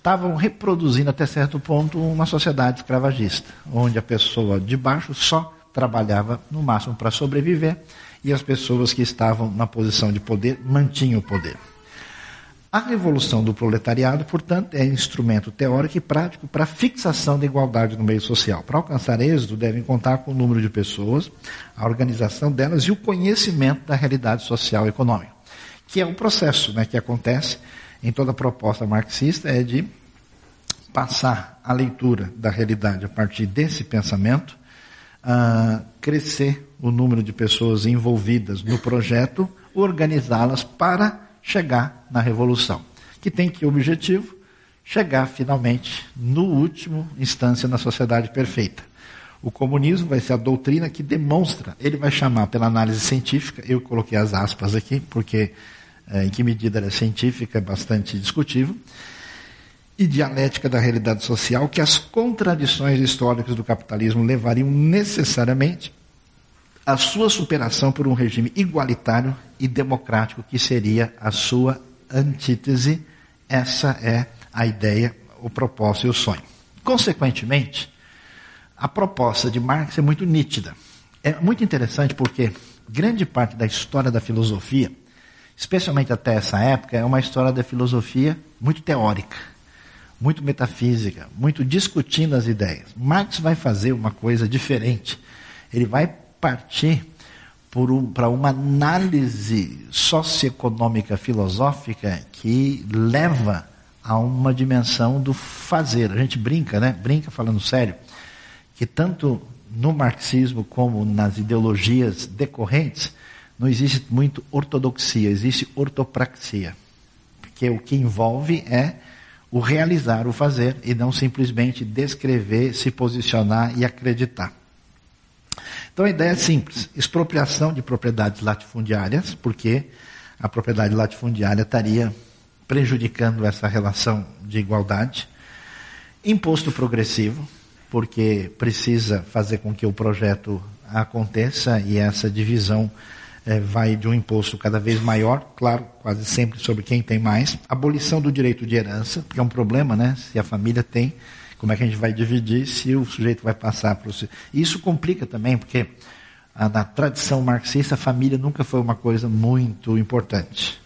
estavam reproduzindo até certo ponto uma sociedade escravagista, onde a pessoa de baixo só trabalhava no máximo para sobreviver e as pessoas que estavam na posição de poder mantinham o poder. A revolução do proletariado, portanto, é instrumento teórico e prático para a fixação da igualdade no meio social. Para alcançar êxito, devem contar com o número de pessoas, a organização delas e o conhecimento da realidade social e econômica, que é um processo né, que acontece em toda proposta marxista é de passar a leitura da realidade a partir desse pensamento, uh, crescer o número de pessoas envolvidas no projeto, organizá-las para chegar na revolução, que tem que objetivo chegar finalmente no último instância na sociedade perfeita. O comunismo vai ser a doutrina que demonstra, ele vai chamar pela análise científica, eu coloquei as aspas aqui, porque em que medida ela é científica, é bastante discutível, e dialética da realidade social, que as contradições históricas do capitalismo levariam necessariamente à sua superação por um regime igualitário e democrático, que seria a sua antítese. Essa é a ideia, o propósito e o sonho. Consequentemente, a proposta de Marx é muito nítida. É muito interessante porque grande parte da história da filosofia especialmente até essa época, é uma história da filosofia muito teórica, muito metafísica, muito discutindo as ideias. Marx vai fazer uma coisa diferente. Ele vai partir um, para uma análise socioeconômica filosófica que leva a uma dimensão do fazer. A gente brinca, né? Brinca falando sério, que tanto no marxismo como nas ideologias decorrentes, não existe muito ortodoxia, existe ortopraxia. Porque o que envolve é o realizar, o fazer, e não simplesmente descrever, se posicionar e acreditar. Então a ideia é simples: expropriação de propriedades latifundiárias, porque a propriedade latifundiária estaria prejudicando essa relação de igualdade. Imposto progressivo, porque precisa fazer com que o projeto aconteça e essa divisão é, vai de um imposto cada vez maior, claro, quase sempre sobre quem tem mais. Abolição do direito de herança, que é um problema, né? Se a família tem, como é que a gente vai dividir se o sujeito vai passar para o. Isso complica também, porque a, na tradição marxista a família nunca foi uma coisa muito importante.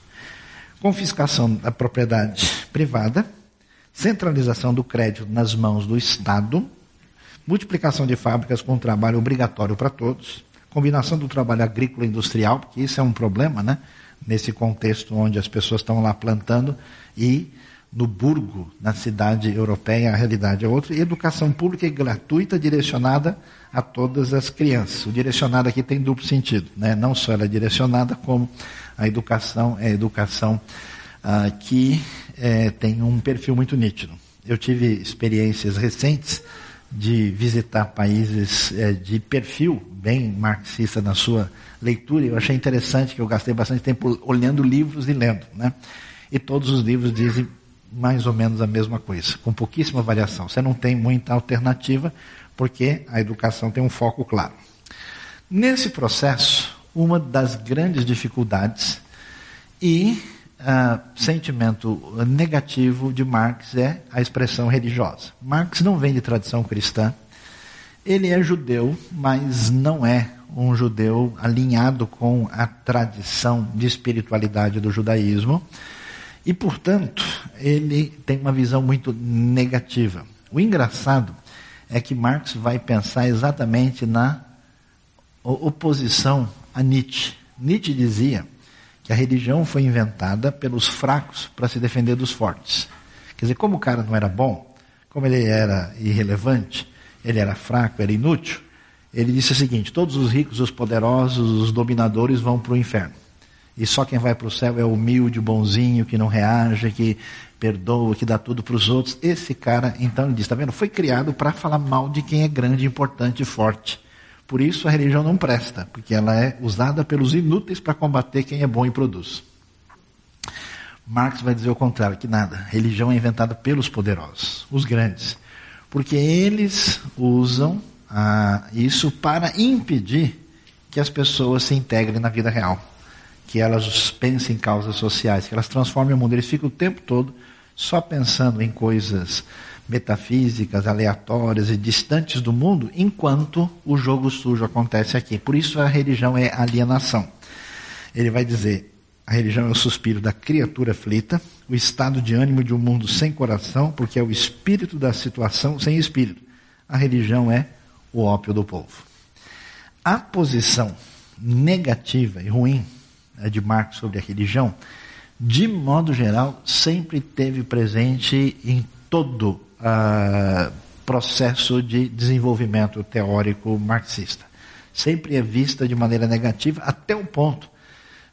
Confiscação da propriedade privada, centralização do crédito nas mãos do Estado, multiplicação de fábricas com trabalho obrigatório para todos, combinação do trabalho agrícola e industrial, porque isso é um problema, né? Nesse contexto onde as pessoas estão lá plantando e no burgo, na cidade europeia, a realidade é outra. E educação pública e gratuita direcionada a todas as crianças. O direcionado aqui tem duplo sentido, né? Não só ela é direcionada, como a educação é educação ah, que é, tem um perfil muito nítido. Eu tive experiências recentes de visitar países é, de perfil bem marxista na sua leitura. Eu achei interessante que eu gastei bastante tempo olhando livros e lendo, né? E todos os livros dizem mais ou menos a mesma coisa, com pouquíssima variação. Você não tem muita alternativa, porque a educação tem um foco claro. Nesse processo, uma das grandes dificuldades e uh, sentimento negativo de Marx é a expressão religiosa. Marx não vem de tradição cristã, ele é judeu, mas não é um judeu alinhado com a tradição de espiritualidade do judaísmo. E, portanto, ele tem uma visão muito negativa. O engraçado é que Marx vai pensar exatamente na oposição a Nietzsche. Nietzsche dizia que a religião foi inventada pelos fracos para se defender dos fortes. Quer dizer, como o cara não era bom, como ele era irrelevante, ele era fraco, era inútil, Ele disse o seguinte: todos os ricos, os poderosos, os dominadores vão para o inferno. E só quem vai para o céu é humilde, bonzinho, que não reage, que perdoa, que dá tudo para os outros. Esse cara, então, ele diz: está vendo? Foi criado para falar mal de quem é grande, importante e forte. Por isso a religião não presta, porque ela é usada pelos inúteis para combater quem é bom e produz. Marx vai dizer o contrário, que nada. Religião é inventada pelos poderosos, os grandes. Porque eles usam ah, isso para impedir que as pessoas se integrem na vida real. Que elas pensem em causas sociais, que elas transformem o mundo. Eles ficam o tempo todo só pensando em coisas metafísicas, aleatórias e distantes do mundo, enquanto o jogo sujo acontece aqui. Por isso a religião é alienação. Ele vai dizer: a religião é o suspiro da criatura aflita, o estado de ânimo de um mundo sem coração, porque é o espírito da situação sem espírito. A religião é o ópio do povo. A posição negativa e ruim né, de Marx sobre a religião, de modo geral, sempre teve presente em todo uh, processo de desenvolvimento teórico marxista. Sempre é vista de maneira negativa, até o ponto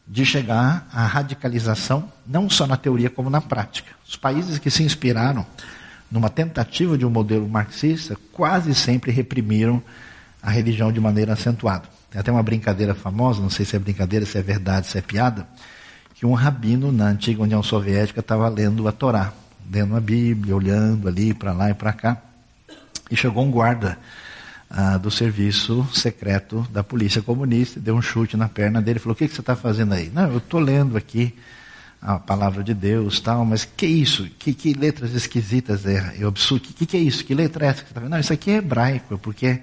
de chegar à radicalização, não só na teoria como na prática. Os países que se inspiraram numa tentativa de um modelo marxista quase sempre reprimiram a religião de maneira acentuada. Tem até uma brincadeira famosa, não sei se é brincadeira, se é verdade, se é piada, que um rabino na antiga União Soviética estava lendo a Torá lendo a Bíblia, olhando ali para lá e para cá. E chegou um guarda ah, do serviço secreto da polícia comunista, deu um chute na perna dele falou: O que, que você está fazendo aí? Não, eu estou lendo aqui a palavra de Deus, tal, mas que isso? Que, que letras esquisitas é? Eu absurdo. Que, que é isso? Que letra é essa que você está vendo? Não, isso aqui é hebraico, porque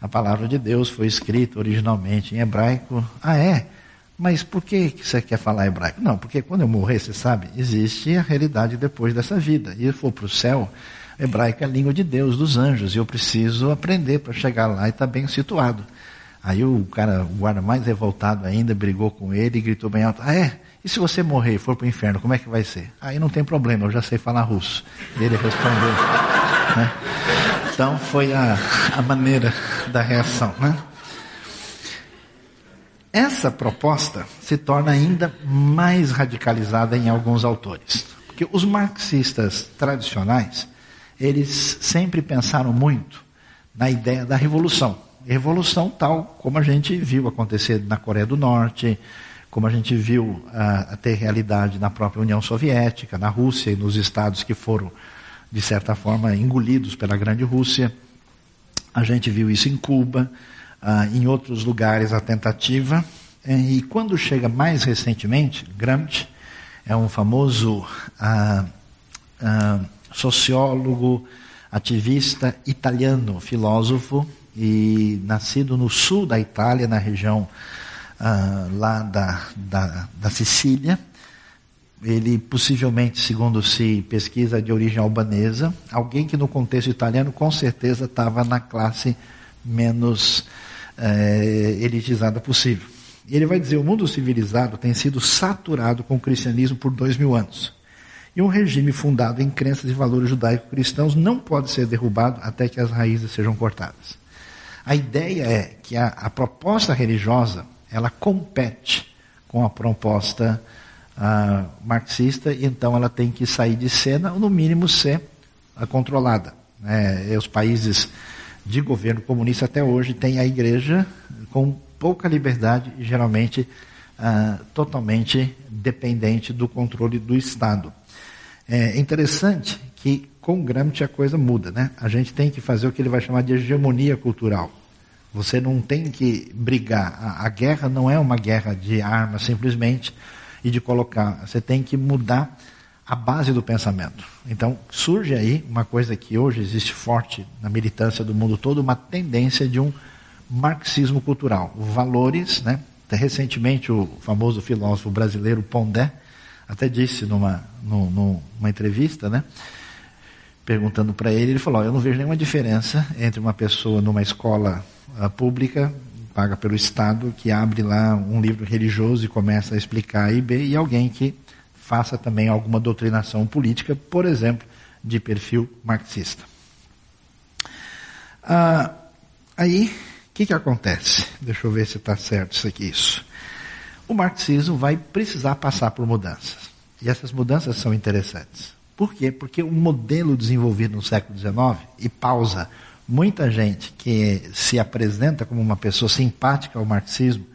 a palavra de Deus foi escrita originalmente em hebraico. Ah, é? Mas por que você quer falar hebraico? Não, porque quando eu morrer, você sabe, existe a realidade depois dessa vida. E eu for para o céu, hebraico é a língua de Deus, dos anjos, e eu preciso aprender para chegar lá e estar tá bem situado. Aí o cara, o guarda mais revoltado ainda, brigou com ele e gritou bem alto: Ah, é? E se você morrer e for para o inferno, como é que vai ser? Aí não tem problema, eu já sei falar russo. Ele respondeu. Né? Então foi a, a maneira da reação. Né? Essa proposta se torna ainda mais radicalizada em alguns autores. Porque os marxistas tradicionais, eles sempre pensaram muito na ideia da revolução. Revolução tal como a gente viu acontecer na Coreia do Norte, como a gente viu uh, ter realidade na própria União Soviética, na Rússia e nos estados que foram, de certa forma, engolidos pela Grande Rússia. A gente viu isso em Cuba, ah, em outros lugares a tentativa. E quando chega mais recentemente, Gramsci é um famoso ah, ah, sociólogo, ativista italiano, filósofo, e nascido no sul da Itália, na região ah, lá da, da, da Sicília. Ele possivelmente, segundo se pesquisa, de origem albanesa, alguém que no contexto italiano com certeza estava na classe menos é, elitizada possível. E ele vai dizer: o mundo civilizado tem sido saturado com o cristianismo por dois mil anos. E um regime fundado em crenças e valores judaico-cristãos não pode ser derrubado até que as raízes sejam cortadas. A ideia é que a, a proposta religiosa ela compete com a proposta uh, marxista e então ela tem que sair de cena ou no mínimo ser uh, controlada. É, os países de governo comunista até hoje têm a igreja com pouca liberdade e geralmente ah, totalmente dependente do controle do Estado. É interessante que com Gramsci a coisa muda, né? A gente tem que fazer o que ele vai chamar de hegemonia cultural. Você não tem que brigar. A, a guerra não é uma guerra de armas simplesmente e de colocar. Você tem que mudar a base do pensamento. Então, surge aí uma coisa que hoje existe forte na militância do mundo todo, uma tendência de um marxismo cultural. Valores, né? Até recentemente o famoso filósofo brasileiro Pondé até disse numa, numa entrevista, né? Perguntando para ele, ele falou: Eu não vejo nenhuma diferença entre uma pessoa numa escola uh, pública, paga pelo Estado, que abre lá um livro religioso e começa a explicar A e B, e alguém que faça também alguma doutrinação política, por exemplo, de perfil marxista. Ah, aí que, que acontece? Deixa eu ver se está certo isso aqui. Isso. O marxismo vai precisar passar por mudanças. E essas mudanças são interessantes. Por quê? Porque o modelo desenvolvido no século XIX, e pausa, muita gente que se apresenta como uma pessoa simpática ao marxismo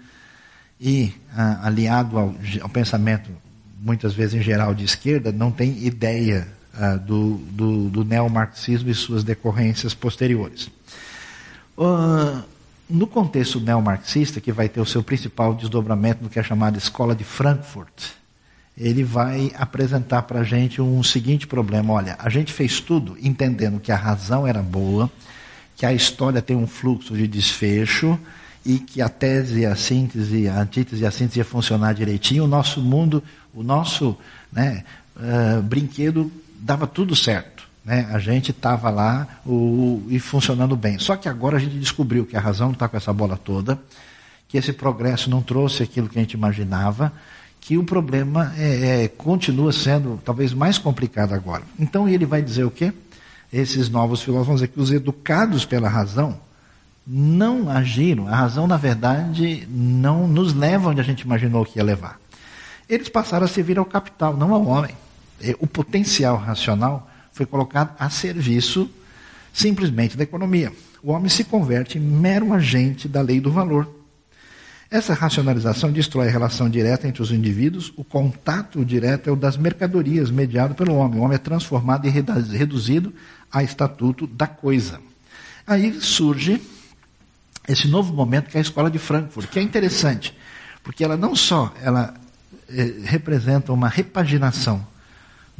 e ah, aliado ao, ao, pensamento, muitas vezes em geral de esquerda, não tem ideia ah, do, do, do neomarxismo e suas decorrências posteriores. Uh, no contexto neomarxista, que vai ter o seu principal desdobramento no que é chamada Escola de Frankfurt, ele vai apresentar para a gente um seguinte problema: olha, a gente fez tudo entendendo que a razão era boa, que a história tem um fluxo de desfecho e que a tese, a síntese, a antítese e a síntese ia funcionar direitinho. O nosso mundo, o nosso né, uh, brinquedo dava tudo certo. Né? A gente estava lá o, e funcionando bem. Só que agora a gente descobriu que a razão está com essa bola toda, que esse progresso não trouxe aquilo que a gente imaginava que o problema é, é, continua sendo talvez mais complicado agora. Então ele vai dizer o quê? Esses novos filósofos vão que os educados pela razão não agiram, a razão na verdade não nos leva onde a gente imaginou que ia levar. Eles passaram a servir ao capital, não ao homem. O potencial racional foi colocado a serviço simplesmente da economia. O homem se converte em mero agente da lei do valor. Essa racionalização destrói a relação direta entre os indivíduos, o contato direto é o das mercadorias mediado pelo homem. O homem é transformado e reduzido a estatuto da coisa. Aí surge esse novo momento que é a escola de Frankfurt, que é interessante, porque ela não só ela eh, representa uma repaginação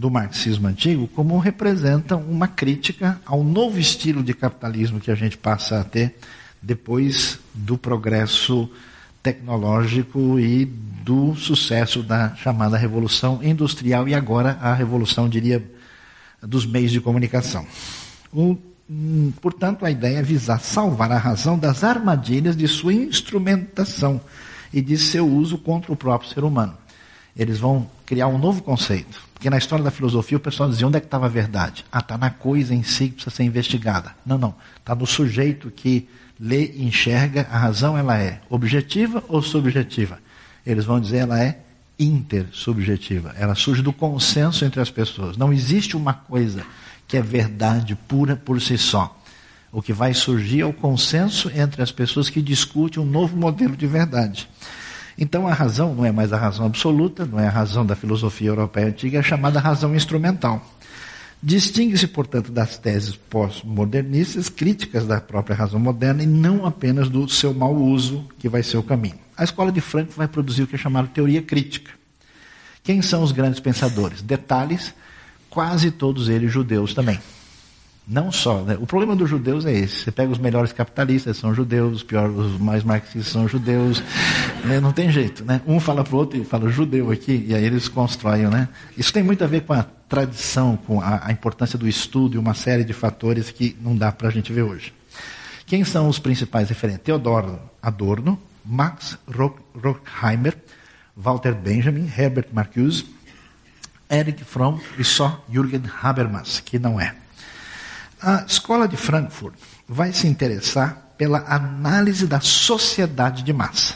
do marxismo antigo, como representa uma crítica ao novo estilo de capitalismo que a gente passa a ter depois do progresso tecnológico e do sucesso da chamada Revolução Industrial e agora a Revolução, diria, dos meios de comunicação. O, hum, portanto, a ideia é visar salvar a razão das armadilhas de sua instrumentação e de seu uso contra o próprio ser humano. Eles vão criar um novo conceito. Porque na história da filosofia o pessoal dizia onde é que estava a verdade? Ah, está na coisa em si que precisa ser investigada. Não, não. Está no sujeito que lê e enxerga, a razão ela é objetiva ou subjetiva? Eles vão dizer ela é intersubjetiva. Ela surge do consenso entre as pessoas. Não existe uma coisa que é verdade pura por si só. O que vai surgir é o consenso entre as pessoas que discutem um novo modelo de verdade. Então a razão não é mais a razão absoluta, não é a razão da filosofia europeia antiga, é chamada razão instrumental. Distingue-se, portanto, das teses pós-modernistas, críticas da própria razão moderna e não apenas do seu mau uso, que vai ser o caminho. A escola de Frankfurt vai produzir o que é chamado teoria crítica. Quem são os grandes pensadores? Detalhes, quase todos eles judeus também. Não só. Né? O problema dos judeus é esse. Você pega os melhores capitalistas, são judeus, os piores, os mais marxistas são judeus. Né? Não tem jeito. Né? Um fala para o outro e fala judeu aqui, e aí eles constroem. Né? Isso tem muito a ver com a tradição, com a, a importância do estudo e uma série de fatores que não dá para a gente ver hoje. Quem são os principais referentes? Theodor Adorno, Max Rockheimer, Walter Benjamin, Herbert Marcuse, Erich Fromm e só Jürgen Habermas, que não é. A escola de Frankfurt vai se interessar pela análise da sociedade de massa.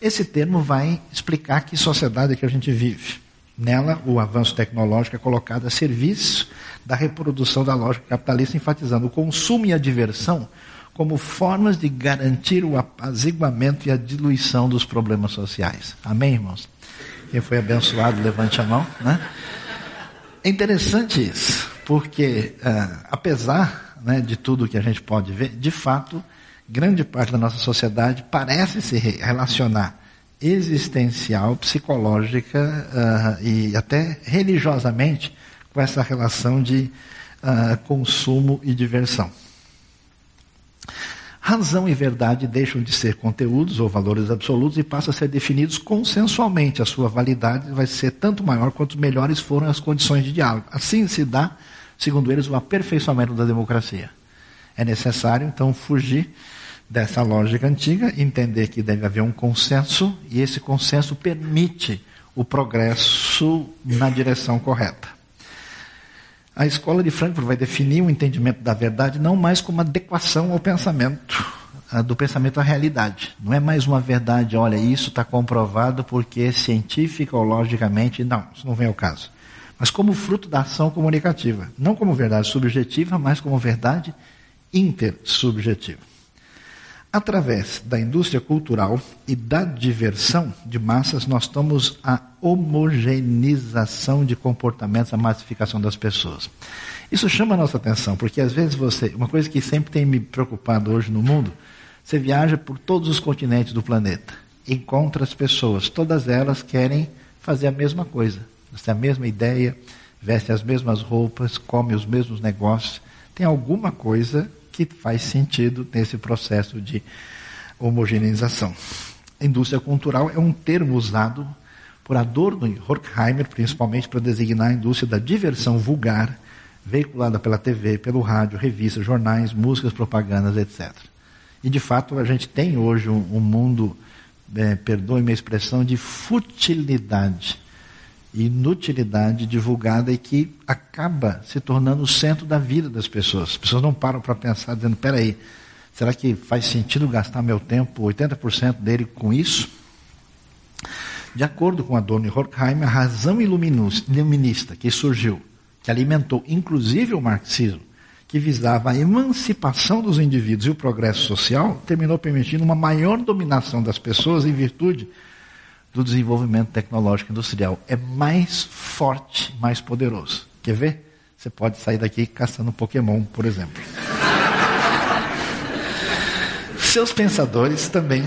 Esse termo vai explicar que sociedade é que a gente vive. Nela, o avanço tecnológico é colocado a serviço da reprodução da lógica capitalista, enfatizando o consumo e a diversão como formas de garantir o apaziguamento e a diluição dos problemas sociais. Amém, irmãos? Quem foi abençoado, levante a mão. Né? É interessante isso porque uh, apesar né, de tudo que a gente pode ver, de fato, grande parte da nossa sociedade parece se relacionar existencial, psicológica uh, e até religiosamente com essa relação de uh, consumo e diversão. Razão e verdade deixam de ser conteúdos ou valores absolutos e passam a ser definidos consensualmente. A sua validade vai ser tanto maior quanto melhores foram as condições de diálogo. Assim se dá, segundo eles, o aperfeiçoamento da democracia. É necessário, então, fugir dessa lógica antiga, entender que deve haver um consenso e esse consenso permite o progresso na direção correta. A escola de Frankfurt vai definir o entendimento da verdade não mais como adequação ao pensamento do pensamento à realidade. Não é mais uma verdade, olha, isso está comprovado porque científica ou logicamente, não, isso não vem ao caso. Mas como fruto da ação comunicativa. Não como verdade subjetiva, mas como verdade intersubjetiva. Através da indústria cultural e da diversão de massas, nós estamos a homogeneização de comportamentos, a massificação das pessoas. Isso chama a nossa atenção, porque às vezes você, uma coisa que sempre tem me preocupado hoje no mundo, você viaja por todos os continentes do planeta, encontra as pessoas, todas elas querem fazer a mesma coisa, têm a mesma ideia, vestem as mesmas roupas, comem os mesmos negócios, tem alguma coisa que faz sentido nesse processo de homogeneização. Indústria cultural é um termo usado por Adorno e Horkheimer, principalmente para designar a indústria da diversão vulgar, veiculada pela TV, pelo rádio, revistas, jornais, músicas, propagandas, etc. E de fato a gente tem hoje um, mundo, é, perdoe-me a expressão, de futilidade inutilidade divulgada e que acaba se tornando o centro da vida das pessoas. As pessoas não param para pensar, dizendo: peraí, será que faz sentido gastar meu tempo, 80% dele, com isso? De acordo com a Dona Horkheim, a razão iluminista que surgiu, que alimentou inclusive o marxismo, que visava a emancipação dos indivíduos e o progresso social, terminou permitindo uma maior dominação das pessoas em virtude do desenvolvimento tecnológico industrial. É mais forte, mais poderoso. Quer ver? Você pode sair daqui caçando Pokémon, por exemplo. Seus pensadores também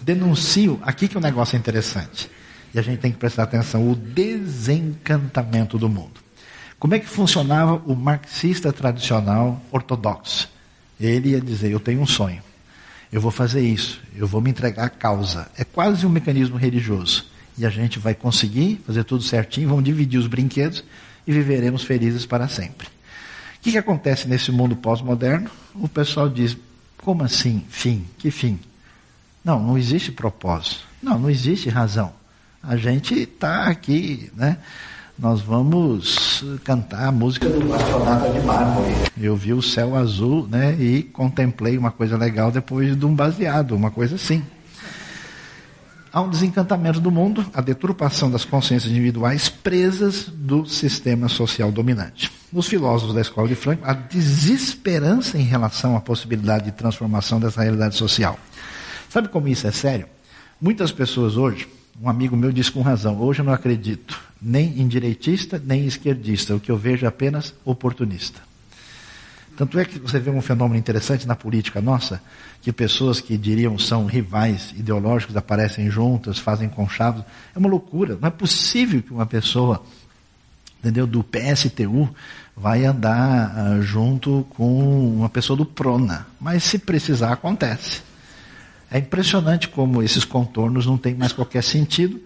denunciam, aqui que o negócio é interessante, e a gente tem que prestar atenção, o desencantamento do mundo. Como é que funcionava o marxista tradicional ortodoxo? Ele ia dizer: Eu tenho um sonho eu vou fazer isso, eu vou me entregar à causa. É quase um mecanismo religioso. E a gente vai conseguir fazer tudo certinho, vamos dividir os brinquedos e viveremos felizes para sempre. O que, que acontece nesse mundo pós-moderno? O pessoal diz: como assim, fim? Que fim? Não, não existe propósito. Não, não existe razão. A gente está aqui, né? Nós vamos cantar a música do astronauta de mármore. Eu vi o céu azul, né, e contemplei uma coisa legal depois de um baseado, uma coisa assim. Há um desencantamento do mundo, a deturpação das consciências individuais presas do sistema social dominante. Os filósofos da escola de Frankfurt, a desesperança em relação à possibilidade de transformação dessa realidade social. Sabe como isso é sério? Muitas pessoas hoje, um amigo meu disse com razão, hoje eu não acredito nem em direitista, nem em esquerdista. O que eu vejo é apenas oportunista. Tanto é que você vê um fenômeno interessante na política nossa, que pessoas que diriam são rivais ideológicos aparecem juntas, fazem conchavos. É uma loucura. Não é possível que uma pessoa, entendeu, do PSTU vai andar uh, junto com uma pessoa do Prona. Mas se precisar, acontece. É impressionante como esses contornos não têm mais qualquer sentido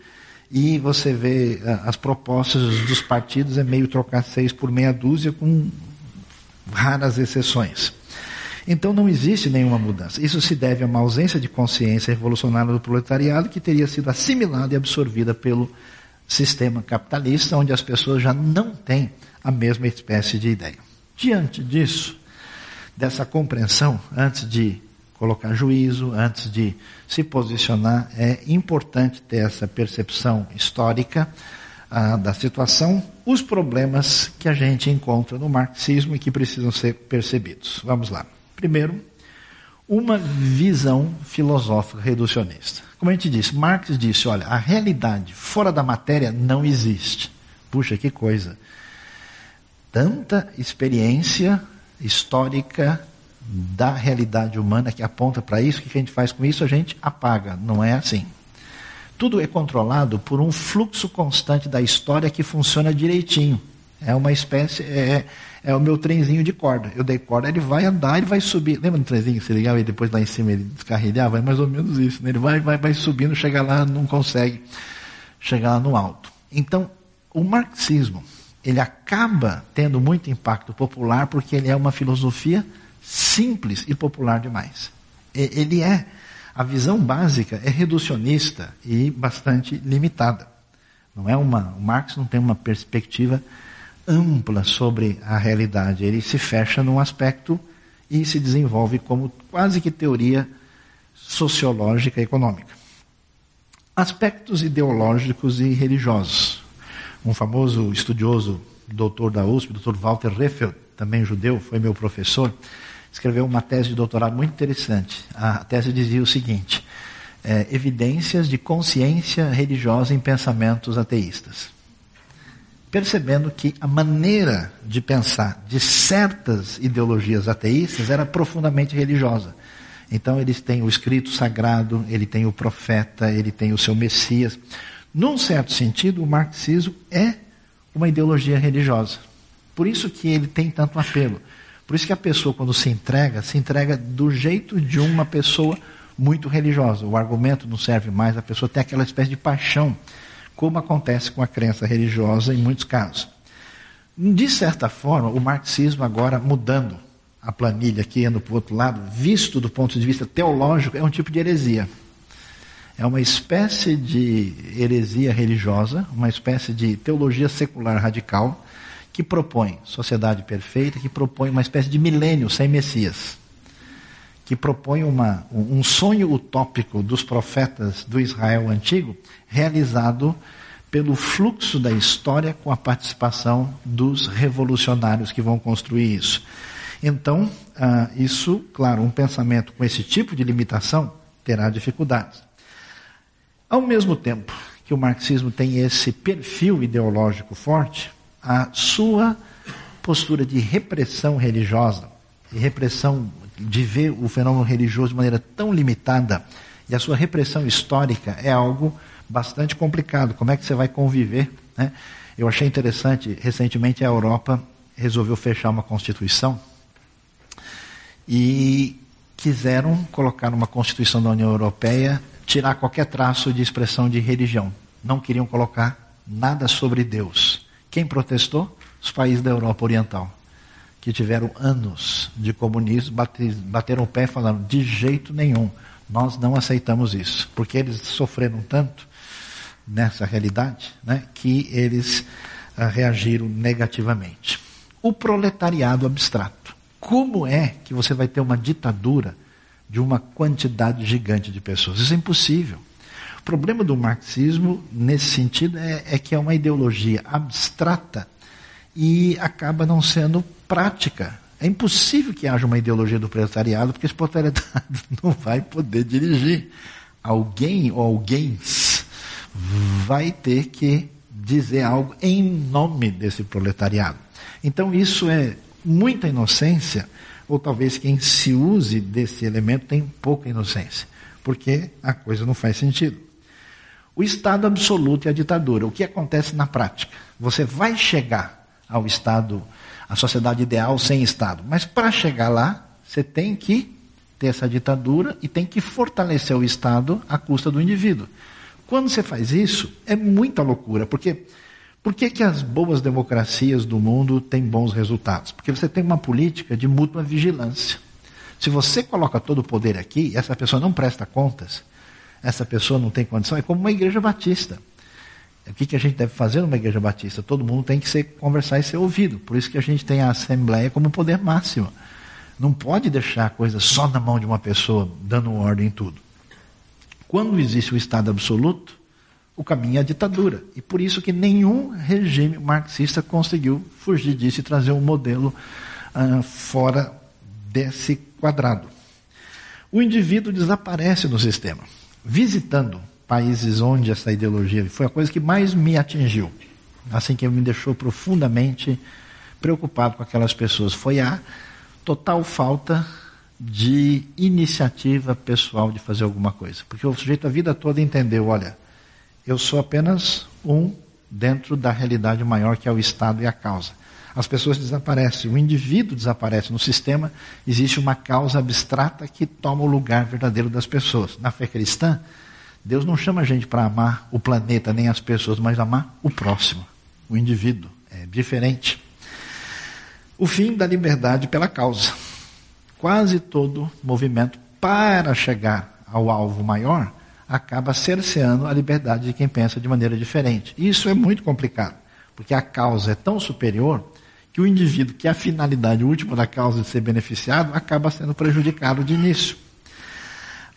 e você vê ah, as propostas dos partidos é meio trocar seis por meia dúzia, com raras exceções. Então não existe nenhuma mudança. Isso se deve a uma ausência de consciência revolucionária do proletariado que teria sido assimilada e absorvida pelo sistema capitalista, onde as pessoas já não têm a mesma espécie de ideia. Diante disso, dessa compreensão, antes de colocar juízo, antes de se posicionar, é importante ter essa percepção histórica ah, da situação, os problemas que a gente encontra no marxismo e que precisam ser percebidos. Vamos lá. Primeiro, uma visão filosófica reducionista. Como a gente disse, Marx disse: olha, a realidade fora da matéria não existe. Puxa, que coisa. Tanta experiência histórica da realidade humana que aponta para isso, o que a gente faz com isso? A gente apaga. Não é assim. Tudo é controlado por um fluxo constante da história que funciona direitinho. É uma espécie, é, é o meu trenzinho de corda. Eu dei corda, ele vai andar, ele vai subir. Lembra do trenzinho que você ligava e depois lá em cima ele descarrilhava? É mais ou menos isso. Né? Ele vai, vai, vai subindo, chega lá, não consegue chegar lá no alto. Então, o marxismo, ele acaba tendo muito impacto popular porque ele é uma filosofia simples e popular demais. Ele é, a visão básica é reducionista e bastante limitada. Não é uma, Marx não tem uma perspectiva ampla sobre a realidade. Ele se fecha num aspecto e se desenvolve como quase que teoria sociológica e econômica. Aspectos ideológicos e religiosos. Um famoso estudioso, doutor da USP, doutor Walter Reffeld, também judeu, foi meu professor, escreveu uma tese de doutorado muito interessante. A tese dizia o seguinte: é, evidências de consciência religiosa em pensamentos ateístas. Percebendo que a maneira de pensar de certas ideologias ateístas era profundamente religiosa. Então eles têm o escrito sagrado, ele tem o profeta, ele tem o seu Messias. Num certo sentido, o marxismo é uma ideologia religiosa. Por isso que ele tem tanto apelo. Por isso que a pessoa, quando se entrega, se entrega do jeito de uma pessoa muito religiosa. O argumento não serve mais, a pessoa tem aquela espécie de paixão, como acontece com a crença religiosa em muitos casos. De certa forma, o marxismo agora mudando a planilha aqui, indo para o outro lado, visto do ponto de vista teológico, é um tipo de heresia. É uma espécie de heresia religiosa, uma espécie de teologia secular radical, que propõe sociedade perfeita, que propõe uma espécie de milênio sem Messias que propõe uma, um sonho utópico dos profetas do Israel antigo, realizado pelo fluxo da história com a participação dos revolucionários que vão construir isso. Então, ah, isso, claro, um pensamento com esse tipo de limitação terá dificuldades. Ao mesmo tempo que o marxismo tem esse perfil ideológico forte, a sua postura de repressão religiosa e repressão de ver o fenômeno religioso de maneira tão limitada e a sua repressão histórica é algo bastante complicado. Como é que você vai conviver? Né? Eu achei interessante, recentemente a Europa resolveu fechar uma constituição e quiseram colocar numa constituição da União Europeia tirar qualquer traço de expressão de religião. Não queriam colocar nada sobre Deus. Quem protestou? Os países da Europa Oriental que tiveram anos de comunismo bateram o pé falando de jeito nenhum, nós não aceitamos isso, porque eles sofreram tanto nessa realidade, né, que eles ah, reagiram negativamente. O proletariado abstrato. Como é que você vai ter uma ditadura de uma quantidade gigante de pessoas? Isso é impossível. O problema do marxismo, nesse sentido, é, é que é uma ideologia abstrata e acaba não sendo prática. É impossível que haja uma ideologia do proletariado, porque esse proletariado não vai poder dirigir. Alguém ou alguém vai ter que dizer algo em nome desse proletariado. Então isso é muita inocência, ou talvez quem se use desse elemento tem pouca inocência, porque a coisa não faz sentido. O Estado absoluto e a ditadura, o que acontece na prática? Você vai chegar ao Estado a sociedade ideal sem Estado. Mas para chegar lá, você tem que ter essa ditadura e tem que fortalecer o Estado à custa do indivíduo. Quando você faz isso, é muita loucura, porque por que, que as boas democracias do mundo têm bons resultados? Porque você tem uma política de mútua vigilância. Se você coloca todo o poder aqui, essa pessoa não presta contas, essa pessoa não tem condição, é como uma igreja batista. O que, a gente deve fazer numa igreja batista? Todo mundo tem que ser, conversar e ser ouvido. Por isso que a gente tem a assembleia como poder máximo. Não pode deixar a coisa só na mão de uma pessoa dando ordem em tudo. Quando existe o Estado absoluto, o caminho é a ditadura. E por isso que nenhum regime marxista conseguiu fugir disso e trazer um modelo uh, fora desse quadrado. O indivíduo desaparece no sistema. Visitando países onde essa ideologia foi a coisa que mais me atingiu, assim que me deixou profundamente preocupado com aquelas pessoas, foi a total falta de iniciativa pessoal de fazer alguma coisa. Porque o sujeito a vida toda entendeu, olha, eu sou apenas um dentro da realidade maior que é o Estado e a causa. As pessoas desaparecem, o indivíduo desaparece no sistema, existe uma causa abstrata que toma o lugar verdadeiro das pessoas. Na fé cristã, Deus não chama a gente para amar o planeta nem as pessoas, mas amar o próximo, o indivíduo. É diferente. O fim da liberdade pela causa. Quase todo movimento para chegar ao alvo maior acaba cerceando a liberdade de quem pensa de maneira diferente. Isso é muito complicado, porque a causa é tão superior que o indivíduo, que é a finalidade última da causa de ser beneficiado, acaba sendo prejudicado de início.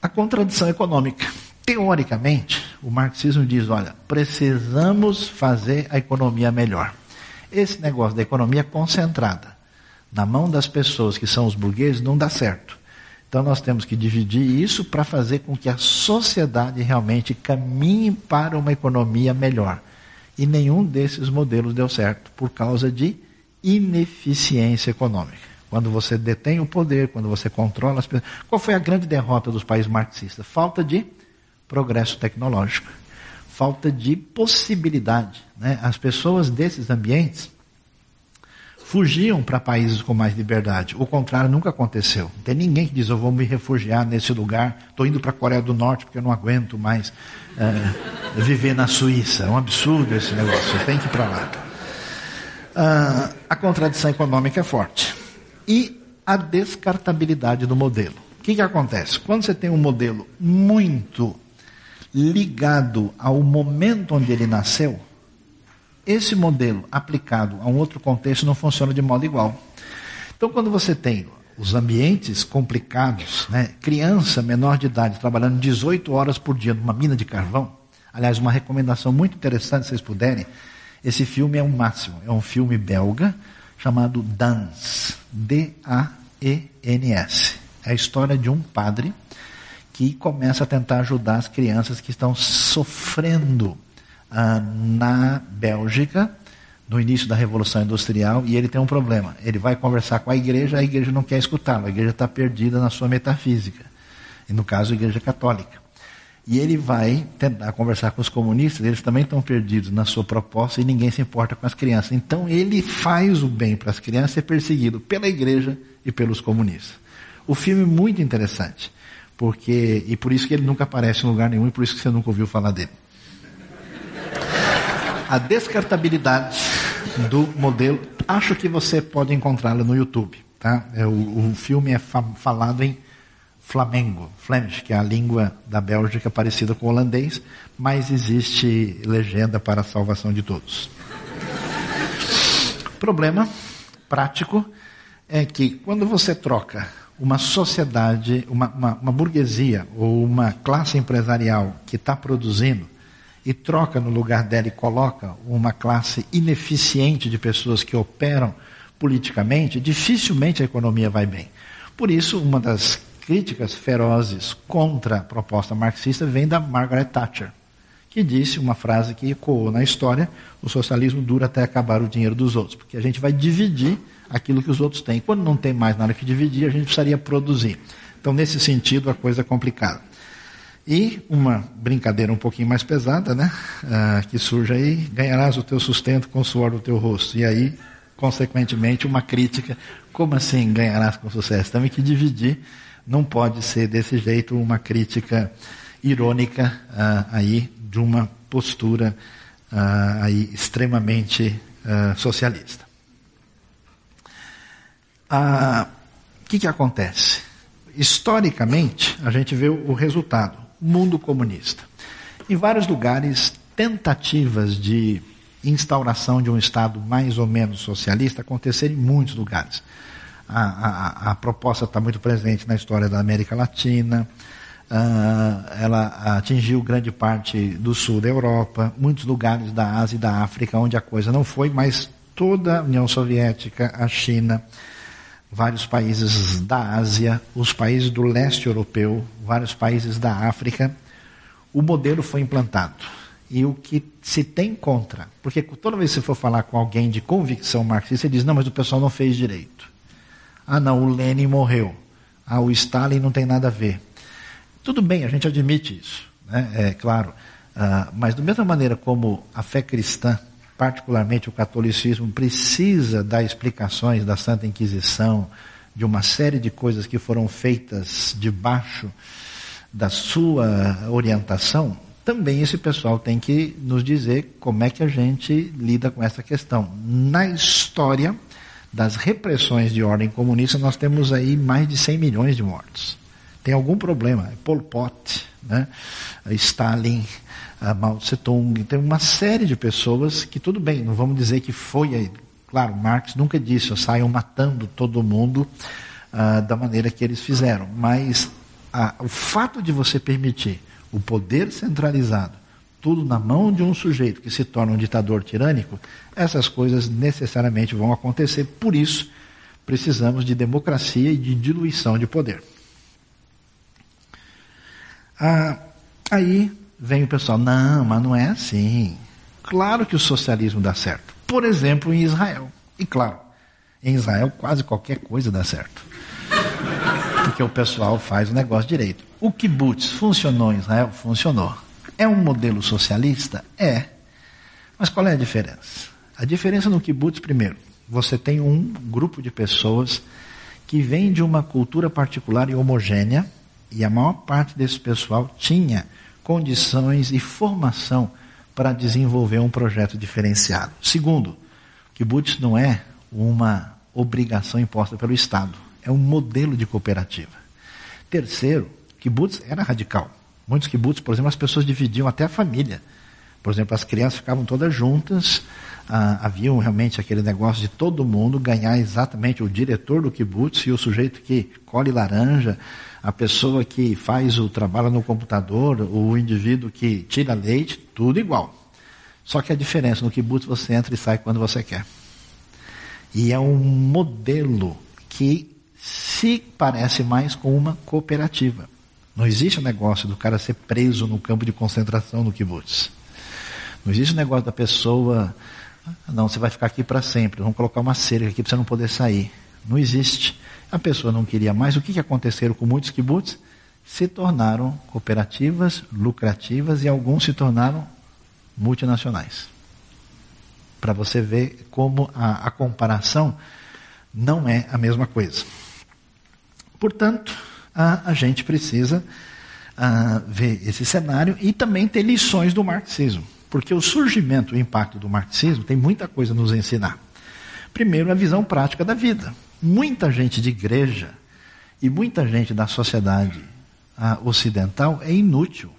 A contradição econômica. Teoricamente, o marxismo diz: olha, precisamos fazer a economia melhor. Esse negócio da economia concentrada na mão das pessoas que são os burgueses não dá certo. Então nós temos que dividir isso para fazer com que a sociedade realmente caminhe para uma economia melhor. E nenhum desses modelos deu certo por causa de ineficiência econômica. Quando você detém o poder, quando você controla as pessoas. Qual foi a grande derrota dos países marxistas? Falta de progresso tecnológico, falta de possibilidade. Né? As pessoas desses ambientes fugiam para países com mais liberdade. O contrário nunca aconteceu. Não tem ninguém que diz, eu vou me refugiar nesse lugar, estou indo para a Coreia do Norte porque eu não aguento mais é, viver na Suíça. É um absurdo esse negócio, tem que ir para lá. Ah, a contradição econômica é forte. E a descartabilidade do modelo. O que, que acontece? Quando você tem um modelo muito ligado ao momento onde ele nasceu, esse modelo aplicado a um outro contexto não funciona de modo igual. Então, quando você tem os ambientes complicados, né, criança menor de idade trabalhando 18 horas por dia numa mina de carvão, aliás, uma recomendação muito interessante, se vocês puderem, esse filme é um máximo, é um filme belga chamado Dans, D-A-E-N-S. É a história de um padre que começa a tentar ajudar as crianças que estão sofrendo ah, na Bélgica, no início da Revolução Industrial, e ele tem um problema. Ele vai conversar com a igreja, a igreja não quer escutá-lo, a igreja está perdida na sua metafísica. E no caso, a igreja católica. E ele vai tentar conversar com os comunistas, eles também estão perdidos na sua proposta e ninguém se importa com as crianças. Então ele faz o bem para as crianças e é perseguido pela igreja e pelos comunistas. O filme é muito interessante, porque e por isso que ele nunca aparece em lugar nenhum e por isso que você nunca ouviu falar dele a descartabilidade do modelo. Acho que você pode encontrá-lo no YouTube. Tá? É, o, o filme é fa falado em Flamengo, Flemish, que é a língua da Bélgica parecida com o holandês, mas existe legenda para a salvação de todos. Problema prático é que quando você troca uma sociedade, uma, uma, uma burguesia ou uma classe empresarial que está produzindo e troca no lugar dela e coloca uma classe ineficiente de pessoas que operam politicamente, dificilmente a economia vai bem. Por isso, uma das críticas ferozes contra a proposta marxista vem da Margaret Thatcher, que disse uma frase que ecoou na história: o socialismo dura até acabar o dinheiro dos outros, porque a gente vai dividir aquilo que os outros têm. Quando não tem mais nada que dividir, a gente precisaria produzir. Então, nesse sentido, a coisa é complicada. E uma brincadeira um pouquinho mais pesada, né? Ah, que surge aí, ganharás o teu sustento com o suor do teu rosto. E aí, consequentemente, uma crítica, como assim ganharás com sucesso? Também que dividir não pode ser desse jeito uma crítica irônica ah, aí de uma postura ah, aí extremamente ah, socialista. O que, que acontece? Historicamente, a gente vê o resultado mundo comunista. Em vários lugares, tentativas de instauração de um Estado mais ou menos socialista aconteceram em muitos lugares. A, a, a proposta está muito presente na história da América Latina, uh, ela atingiu grande parte do sul da Europa, muitos lugares da Ásia e da África, onde a coisa não foi, mas toda a União Soviética, a China, vários países da Ásia, os países do leste europeu, vários países da África, o modelo foi implantado. E o que se tem contra, porque toda vez que você for falar com alguém de convicção marxista, ele diz: não, mas o pessoal não fez direito. Ah, não, o Lenin morreu. Ah, o Stalin não tem nada a ver. Tudo bem, a gente admite isso, né? é claro. Ah, mas, da mesma maneira como a fé cristã particularmente o catolicismo, precisa dar explicações da Santa Inquisição, de uma série de coisas que foram feitas debaixo da sua orientação, também esse pessoal tem que nos dizer como é que a gente lida com essa questão. Na história das repressões de ordem comunista, nós temos aí mais de 100 milhões de mortos. Tem algum problema. Pol Pot, né? Stalin, a Mao Tse Tung, tem uma série de pessoas que, tudo bem, não vamos dizer que foi Claro, Marx nunca disse, saiam matando todo mundo ah, da maneira que eles fizeram, mas o fato de você permitir o poder centralizado, tudo na mão de um sujeito que se torna um ditador tirânico, essas coisas necessariamente vão acontecer. Por isso, precisamos de democracia e de diluição de poder. Ah, aí vem o pessoal, não, mas não é assim. Claro que o socialismo dá certo. Por exemplo, em Israel. E claro, em Israel quase qualquer coisa dá certo. Porque o pessoal faz o negócio direito. O kibbutz funcionou em Israel? Funcionou. É um modelo socialista? É. Mas qual é a diferença? A diferença no kibbutz, primeiro, você tem um grupo de pessoas que vem de uma cultura particular e homogênea, e a maior parte desse pessoal tinha condições e formação para desenvolver um projeto diferenciado. Segundo, kibbutz não é uma obrigação imposta pelo Estado, é um modelo de cooperativa. Terceiro, kibbutz era radical. Muitos kibbutz, por exemplo, as pessoas dividiam até a família. Por exemplo, as crianças ficavam todas juntas, ah, havia realmente aquele negócio de todo mundo ganhar exatamente o diretor do kibbutz e o sujeito que colhe laranja, a pessoa que faz o trabalho no computador, o indivíduo que tira leite, tudo igual. Só que a diferença no kibbutz você entra e sai quando você quer. E é um modelo que se parece mais com uma cooperativa. Não existe o negócio do cara ser preso no campo de concentração no kibbutz. Não existe o negócio da pessoa não, você vai ficar aqui para sempre. Vamos colocar uma cerca aqui para você não poder sair. Não existe. A pessoa não queria mais. O que, que aconteceu com muitos kibbutz? Se tornaram cooperativas, lucrativas e alguns se tornaram multinacionais. Para você ver como a, a comparação não é a mesma coisa. Portanto, a, a gente precisa a, ver esse cenário e também ter lições do marxismo. Porque o surgimento e o impacto do marxismo tem muita coisa a nos ensinar. Primeiro, a visão prática da vida. Muita gente de igreja e muita gente da sociedade ah, ocidental é inútil.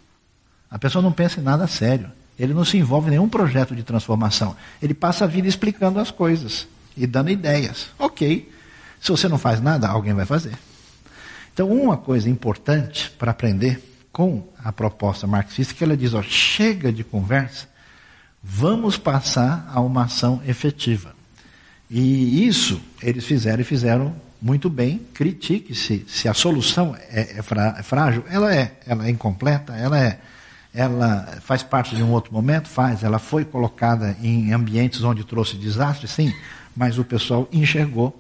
A pessoa não pensa em nada sério. Ele não se envolve em nenhum projeto de transformação. Ele passa a vida explicando as coisas e dando ideias. Ok. Se você não faz nada, alguém vai fazer. Então, uma coisa importante para aprender com a proposta marxista, que ela diz: ó, chega de conversa, vamos passar a uma ação efetiva. E isso eles fizeram e fizeram muito bem. Critique-se se a solução é, é, é, frágil, ela é, ela é incompleta, ela é, ela faz parte de um outro momento, faz. Ela foi colocada em ambientes onde trouxe desastre, sim, mas o pessoal enxergou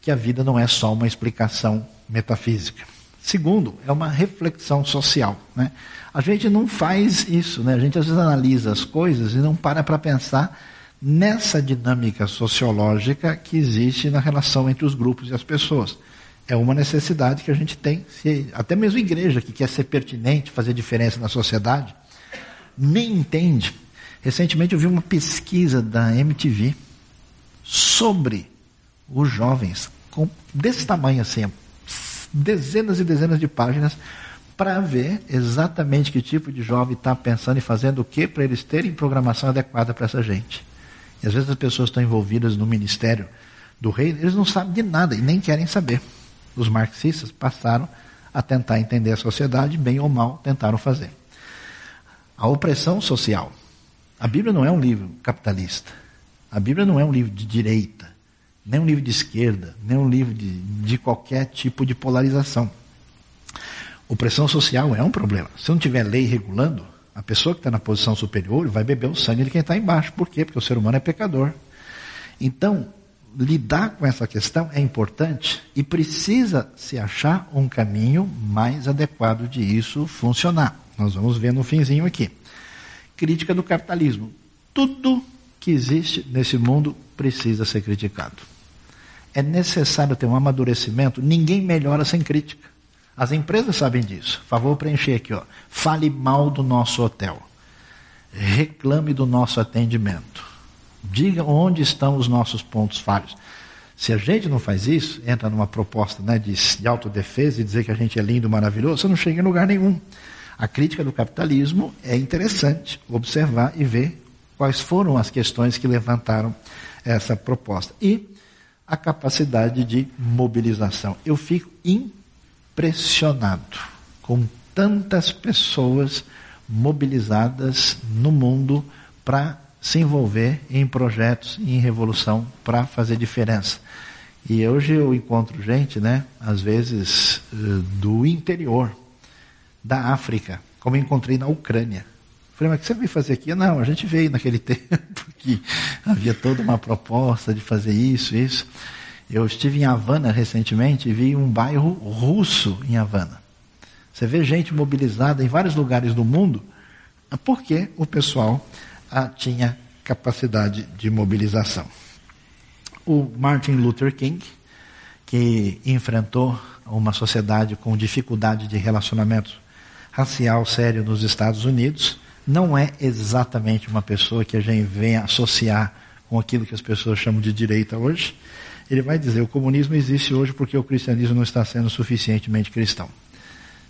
que a vida não é só uma explicação metafísica. Segundo, é uma reflexão social. Né? A gente não faz isso, né? a gente às vezes analisa as coisas e não para para pensar nessa dinâmica sociológica que existe na relação entre os grupos e as pessoas. É uma necessidade que a gente tem, se, até mesmo a igreja que quer ser pertinente, fazer diferença na sociedade, nem entende. Recentemente eu vi uma pesquisa da MTV sobre os jovens, com, desse tamanho assim, dezenas e dezenas de páginas para ver exatamente que tipo de jovem está pensando e fazendo o que para eles terem programação adequada para essa gente. E às vezes as pessoas estão envolvidas no ministério do rei, eles não sabem de nada e nem querem saber. Os marxistas passaram a tentar entender a sociedade, bem ou mal, tentaram fazer. A opressão social. A Bíblia não é um livro capitalista. A Bíblia não é um livro de direita nem um livro de esquerda, nem um livro de, de qualquer tipo de polarização. Opressão social é um problema. Se não tiver lei regulando, a pessoa que está na posição superior vai beber o sangue de quem está embaixo. Por quê? Porque o ser humano é pecador. Então, lidar com essa questão é importante e precisa se achar um caminho mais adequado de isso funcionar. Nós vamos ver no finzinho aqui. Crítica do capitalismo. Tudo que existe nesse mundo precisa ser criticado. É necessário ter um amadurecimento, ninguém melhora sem crítica. As empresas sabem disso. Favor preencher aqui, ó. Fale mal do nosso hotel. Reclame do nosso atendimento. Diga onde estão os nossos pontos falhos. Se a gente não faz isso, entra numa proposta né, de, de autodefesa e dizer que a gente é lindo, maravilhoso, você não chega em lugar nenhum. A crítica do capitalismo é interessante observar e ver quais foram as questões que levantaram essa proposta. E a capacidade de mobilização. Eu fico impressionado com tantas pessoas mobilizadas no mundo para se envolver em projetos em revolução para fazer diferença. E hoje eu encontro gente, né, às vezes eh, do interior da África, como encontrei na Ucrânia. Falei, mas o que você veio fazer aqui? Não, a gente veio naquele tempo que havia toda uma proposta de fazer isso, isso. Eu estive em Havana recentemente e vi um bairro russo em Havana. Você vê gente mobilizada em vários lugares do mundo, porque o pessoal ah, tinha capacidade de mobilização. O Martin Luther King, que enfrentou uma sociedade com dificuldade de relacionamento racial sério nos Estados Unidos, não é exatamente uma pessoa que a gente vem associar com aquilo que as pessoas chamam de direita hoje. Ele vai dizer: o comunismo existe hoje porque o cristianismo não está sendo suficientemente cristão.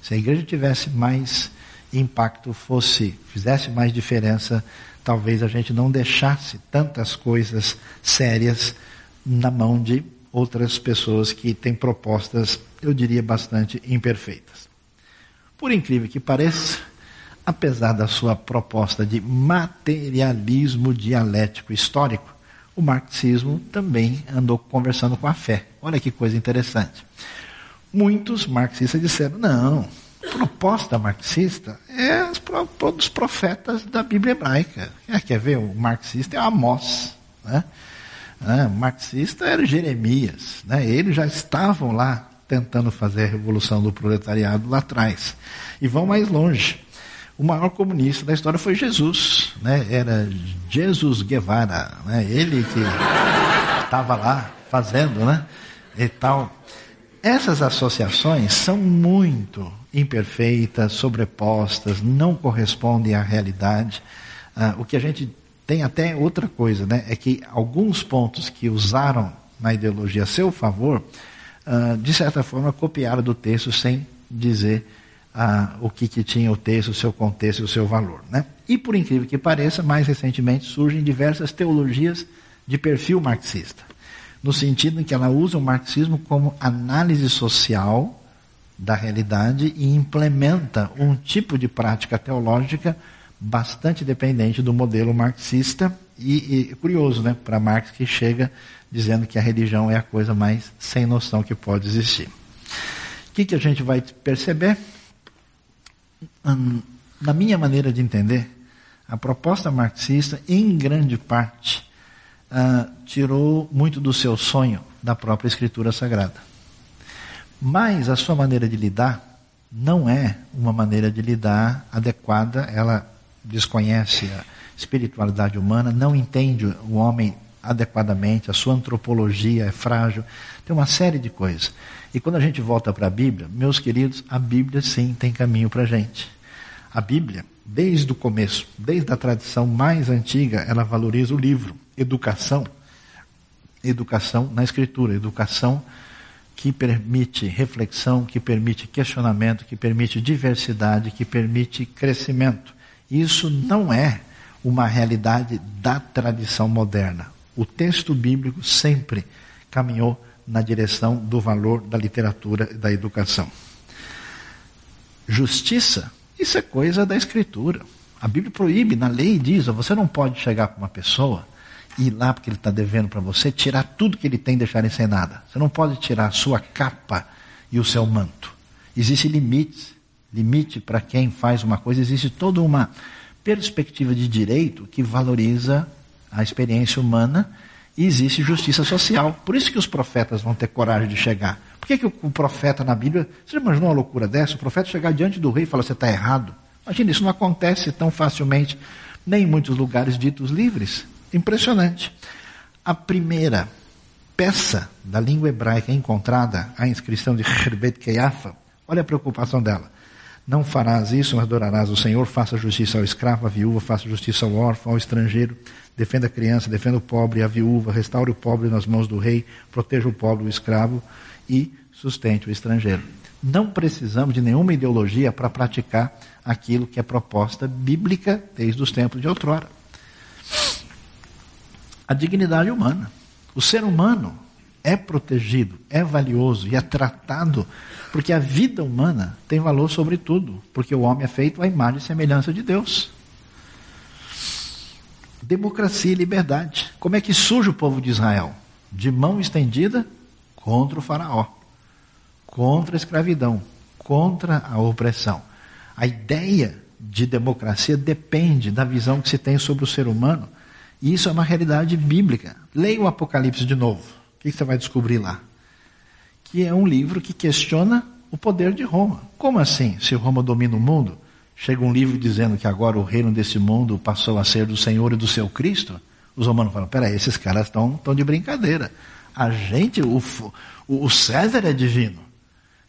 Se a igreja tivesse mais impacto, fosse, fizesse mais diferença, talvez a gente não deixasse tantas coisas sérias na mão de outras pessoas que têm propostas, eu diria, bastante imperfeitas. Por incrível que pareça, apesar da sua proposta de materialismo dialético histórico, o marxismo também andou conversando com a fé. Olha que coisa interessante. Muitos marxistas disseram: não, proposta marxista é dos profetas da Bíblia hebraica. É, quer ver? O marxista é Amós. Né? É, marxista era Jeremias. Né? Eles já estavam lá tentando fazer a revolução do proletariado lá atrás. E vão mais longe. O maior comunista da história foi Jesus. Né? Era Jesus Guevara. Né? Ele que estava lá fazendo né? e tal. Essas associações são muito imperfeitas, sobrepostas, não correspondem à realidade. Ah, o que a gente tem até outra coisa, né? É que alguns pontos que usaram na ideologia a seu favor, ah, de certa forma copiaram do texto sem dizer ah, o que, que tinha o texto, o seu contexto e o seu valor. Né? E por incrível que pareça, mais recentemente surgem diversas teologias de perfil marxista, no sentido em que ela usa o marxismo como análise social da realidade e implementa um tipo de prática teológica bastante dependente do modelo marxista e, e curioso, né, para Marx que chega dizendo que a religião é a coisa mais sem noção que pode existir. O que, que a gente vai perceber? Na minha maneira de entender, a proposta marxista, em grande parte, uh, tirou muito do seu sonho da própria Escritura Sagrada. Mas a sua maneira de lidar não é uma maneira de lidar adequada, ela desconhece a espiritualidade humana, não entende o homem adequadamente, a sua antropologia é frágil, tem uma série de coisas. E quando a gente volta para a Bíblia, meus queridos, a Bíblia sim tem caminho para a gente. A Bíblia, desde o começo, desde a tradição mais antiga, ela valoriza o livro, educação, educação na escritura, educação que permite reflexão, que permite questionamento, que permite diversidade, que permite crescimento. Isso não é uma realidade da tradição moderna. O texto bíblico sempre caminhou na direção do valor da literatura e da educação. Justiça, isso é coisa da escritura. A Bíblia proíbe, na lei diz, você não pode chegar com uma pessoa ir lá porque ele está devendo para você, tirar tudo que ele tem e deixar sem nada. Você não pode tirar a sua capa e o seu manto. Existe limite. Limite para quem faz uma coisa, existe toda uma perspectiva de direito que valoriza a experiência humana e existe justiça social. Por isso que os profetas vão ter coragem de chegar. Por que, que o profeta na Bíblia, você imaginou uma loucura dessa? O profeta chegar diante do rei e falar, você está errado. Imagina, isso não acontece tão facilmente, nem em muitos lugares ditos livres. Impressionante. A primeira peça da língua hebraica encontrada, a inscrição de Herbet Keyafa, olha a preocupação dela. Não farás isso, mas adorarás o Senhor, faça justiça ao escravo, à viúva, faça justiça ao órfão, ao estrangeiro, defenda a criança, defenda o pobre, a viúva, restaure o pobre nas mãos do rei, proteja o pobre, o escravo e sustente o estrangeiro. Não precisamos de nenhuma ideologia para praticar aquilo que é proposta bíblica desde os tempos de outrora. a dignidade humana. O ser humano é protegido, é valioso e é tratado porque a vida humana tem valor sobre tudo, porque o homem é feito à imagem e semelhança de Deus. Democracia e liberdade. Como é que surge o povo de Israel? De mão estendida contra o faraó, contra a escravidão, contra a opressão. A ideia de democracia depende da visão que se tem sobre o ser humano, e isso é uma realidade bíblica. Leia o Apocalipse de novo. O que você vai descobrir lá? Que é um livro que questiona o poder de Roma. Como assim? Se Roma domina o mundo, chega um livro dizendo que agora o reino desse mundo passou a ser do Senhor e do seu Cristo? Os romanos falam: peraí, esses caras estão de brincadeira. A gente, o, o César é divino.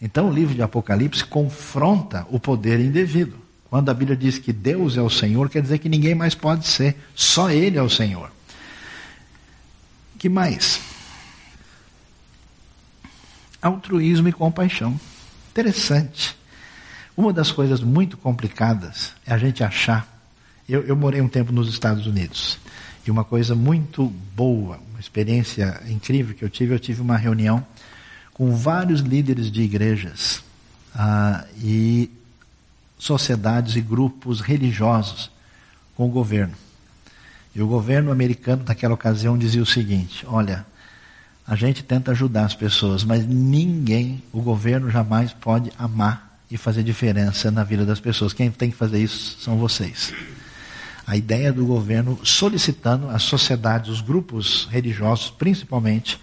Então o livro de Apocalipse confronta o poder indevido. Quando a Bíblia diz que Deus é o Senhor, quer dizer que ninguém mais pode ser, só Ele é o Senhor. Que mais? Altruísmo e compaixão. Interessante. Uma das coisas muito complicadas é a gente achar. Eu, eu morei um tempo nos Estados Unidos. E uma coisa muito boa, uma experiência incrível que eu tive, eu tive uma reunião com vários líderes de igrejas. Ah, e sociedades e grupos religiosos com o governo. E o governo americano, naquela ocasião, dizia o seguinte: olha, a gente tenta ajudar as pessoas, mas ninguém, o governo jamais pode amar e fazer diferença na vida das pessoas. Quem tem que fazer isso são vocês. A ideia do governo solicitando as sociedades, os grupos religiosos, principalmente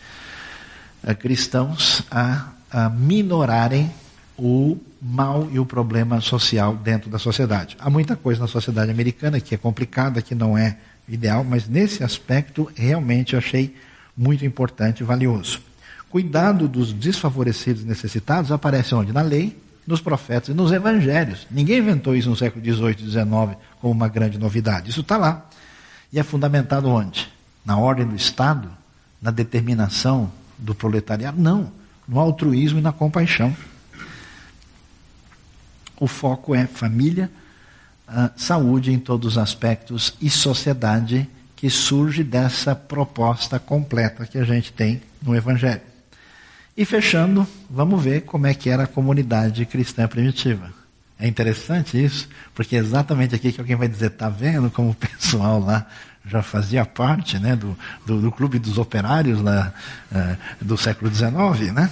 eh, cristãos, a, a minorarem o mal e o problema social dentro da sociedade. Há muita coisa na sociedade americana que é complicada, que não é ideal, mas nesse aspecto realmente eu achei muito importante e valioso. Cuidado dos desfavorecidos e necessitados aparece onde? Na lei, nos profetas e nos evangelhos. Ninguém inventou isso no século XVIII e XIX como uma grande novidade. Isso está lá. E é fundamentado onde? Na ordem do Estado? Na determinação do proletariado? Não. No altruísmo e na compaixão. O foco é família, uh, saúde em todos os aspectos e sociedade que surge dessa proposta completa que a gente tem no Evangelho. E fechando, vamos ver como é que era a comunidade cristã primitiva. É interessante isso, porque é exatamente aqui que alguém vai dizer, está vendo como o pessoal lá já fazia parte né, do, do, do clube dos operários lá, uh, do século XIX, né?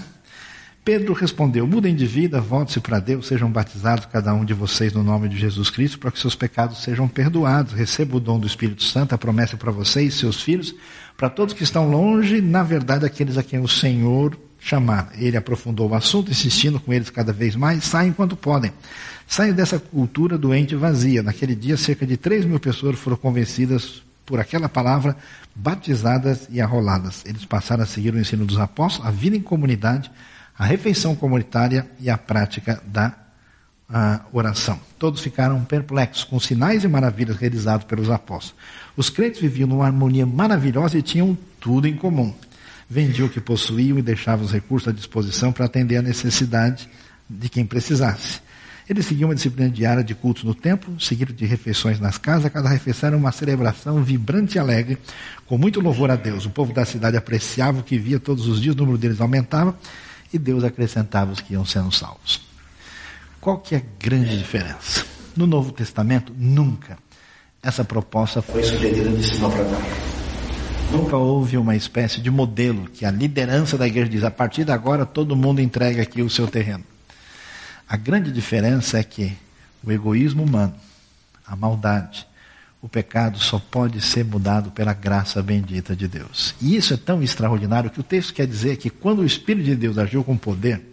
Pedro respondeu: Mudem de vida, volte-se para Deus, sejam batizados cada um de vocês no nome de Jesus Cristo, para que seus pecados sejam perdoados. Receba o dom do Espírito Santo, a promessa para vocês seus filhos, para todos que estão longe, na verdade, aqueles a quem o Senhor chamar. Ele aprofundou o assunto, insistindo com eles cada vez mais: saiam enquanto podem. Saiam dessa cultura doente e vazia. Naquele dia, cerca de 3 mil pessoas foram convencidas por aquela palavra, batizadas e arroladas. Eles passaram a seguir o ensino dos apóstolos, a vida em comunidade a refeição comunitária e a prática da a oração. Todos ficaram perplexos com os sinais e maravilhas realizados pelos apóstolos. Os crentes viviam numa harmonia maravilhosa e tinham tudo em comum. Vendiam o que possuíam e deixavam os recursos à disposição para atender a necessidade de quem precisasse. Eles seguiam uma disciplina diária de cultos no templo, seguiram de refeições nas casas. Cada refeição era uma celebração vibrante e alegre, com muito louvor a Deus. O povo da cidade apreciava o que via todos os dias, o número deles aumentava e Deus acrescentava os que iam sendo salvos. Qual que é a grande diferença? No Novo Testamento, nunca essa proposta foi sugerida de cima para baixo. Nunca houve uma espécie de modelo que a liderança da igreja diz: a partir de agora todo mundo entrega aqui o seu terreno. A grande diferença é que o egoísmo humano, a maldade, o pecado só pode ser mudado pela graça bendita de Deus. E isso é tão extraordinário que o texto quer dizer que quando o Espírito de Deus agiu com poder,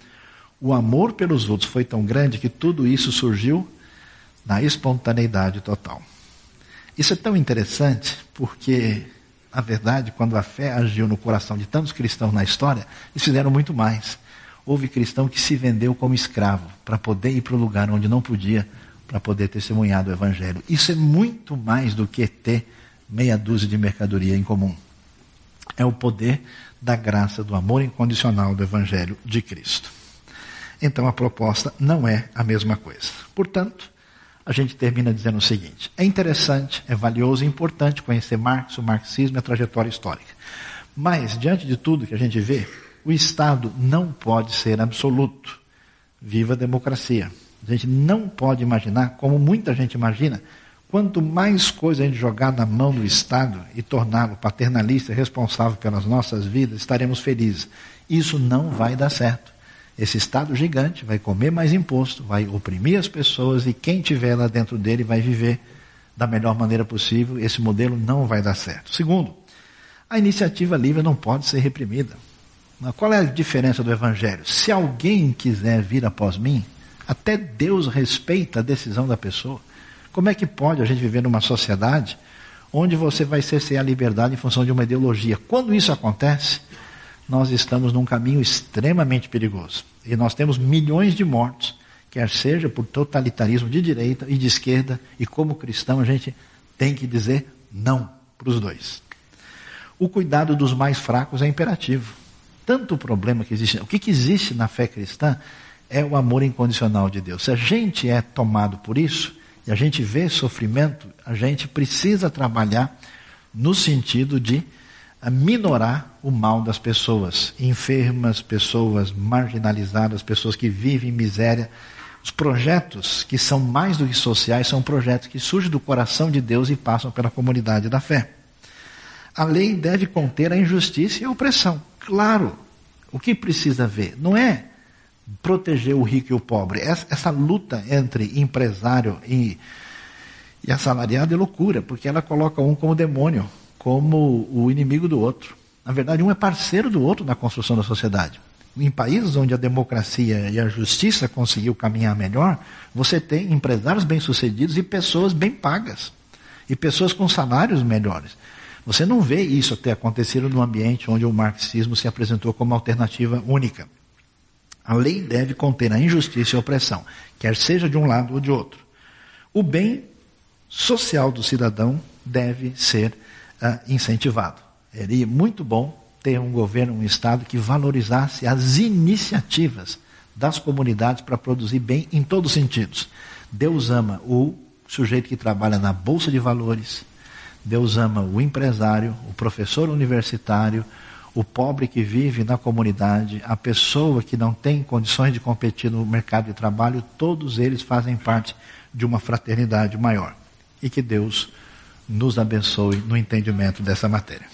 o amor pelos outros foi tão grande que tudo isso surgiu na espontaneidade total. Isso é tão interessante porque, na verdade, quando a fé agiu no coração de tantos cristãos na história, eles fizeram muito mais. Houve cristão que se vendeu como escravo para poder ir para o lugar onde não podia para poder testemunhar do Evangelho. Isso é muito mais do que ter meia dúzia de mercadoria em comum. É o poder da graça, do amor incondicional do Evangelho de Cristo. Então a proposta não é a mesma coisa. Portanto, a gente termina dizendo o seguinte: é interessante, é valioso e importante conhecer Marx, o marxismo e a trajetória histórica. Mas, diante de tudo que a gente vê, o Estado não pode ser absoluto. Viva a democracia. A gente não pode imaginar, como muita gente imagina, quanto mais coisa a gente jogar na mão do Estado e torná-lo paternalista responsável pelas nossas vidas, estaremos felizes. Isso não vai dar certo. Esse Estado gigante vai comer mais imposto, vai oprimir as pessoas e quem tiver lá dentro dele vai viver da melhor maneira possível. Esse modelo não vai dar certo. Segundo, a iniciativa livre não pode ser reprimida. Qual é a diferença do Evangelho? Se alguém quiser vir após mim, até Deus respeita a decisão da pessoa. Como é que pode a gente viver numa sociedade onde você vai cercear a liberdade em função de uma ideologia? Quando isso acontece, nós estamos num caminho extremamente perigoso. E nós temos milhões de mortos, quer seja por totalitarismo de direita e de esquerda, e como cristão a gente tem que dizer não para os dois. O cuidado dos mais fracos é imperativo. Tanto o problema que existe, o que, que existe na fé cristã é o amor incondicional de Deus. Se a gente é tomado por isso, e a gente vê sofrimento, a gente precisa trabalhar no sentido de a minorar o mal das pessoas, enfermas, pessoas marginalizadas, pessoas que vivem em miséria. Os projetos que são mais do que sociais são projetos que surgem do coração de Deus e passam pela comunidade da fé. A lei deve conter a injustiça e a opressão. Claro, o que precisa ver não é proteger o rico e o pobre. Essa, essa luta entre empresário e, e assalariado é loucura, porque ela coloca um como demônio como o inimigo do outro. Na verdade, um é parceiro do outro na construção da sociedade. Em países onde a democracia e a justiça conseguiu caminhar melhor, você tem empresários bem-sucedidos e pessoas bem pagas. E pessoas com salários melhores. Você não vê isso ter acontecido no ambiente onde o marxismo se apresentou como alternativa única. A lei deve conter a injustiça e a opressão, quer seja de um lado ou de outro. O bem social do cidadão deve ser uh, incentivado. Seria muito bom ter um governo, um Estado que valorizasse as iniciativas das comunidades para produzir bem em todos os sentidos. Deus ama o sujeito que trabalha na Bolsa de Valores, Deus ama o empresário, o professor universitário, o pobre que vive na comunidade, a pessoa que não tem condições de competir no mercado de trabalho, todos eles fazem parte de uma fraternidade maior. E que Deus nos abençoe no entendimento dessa matéria.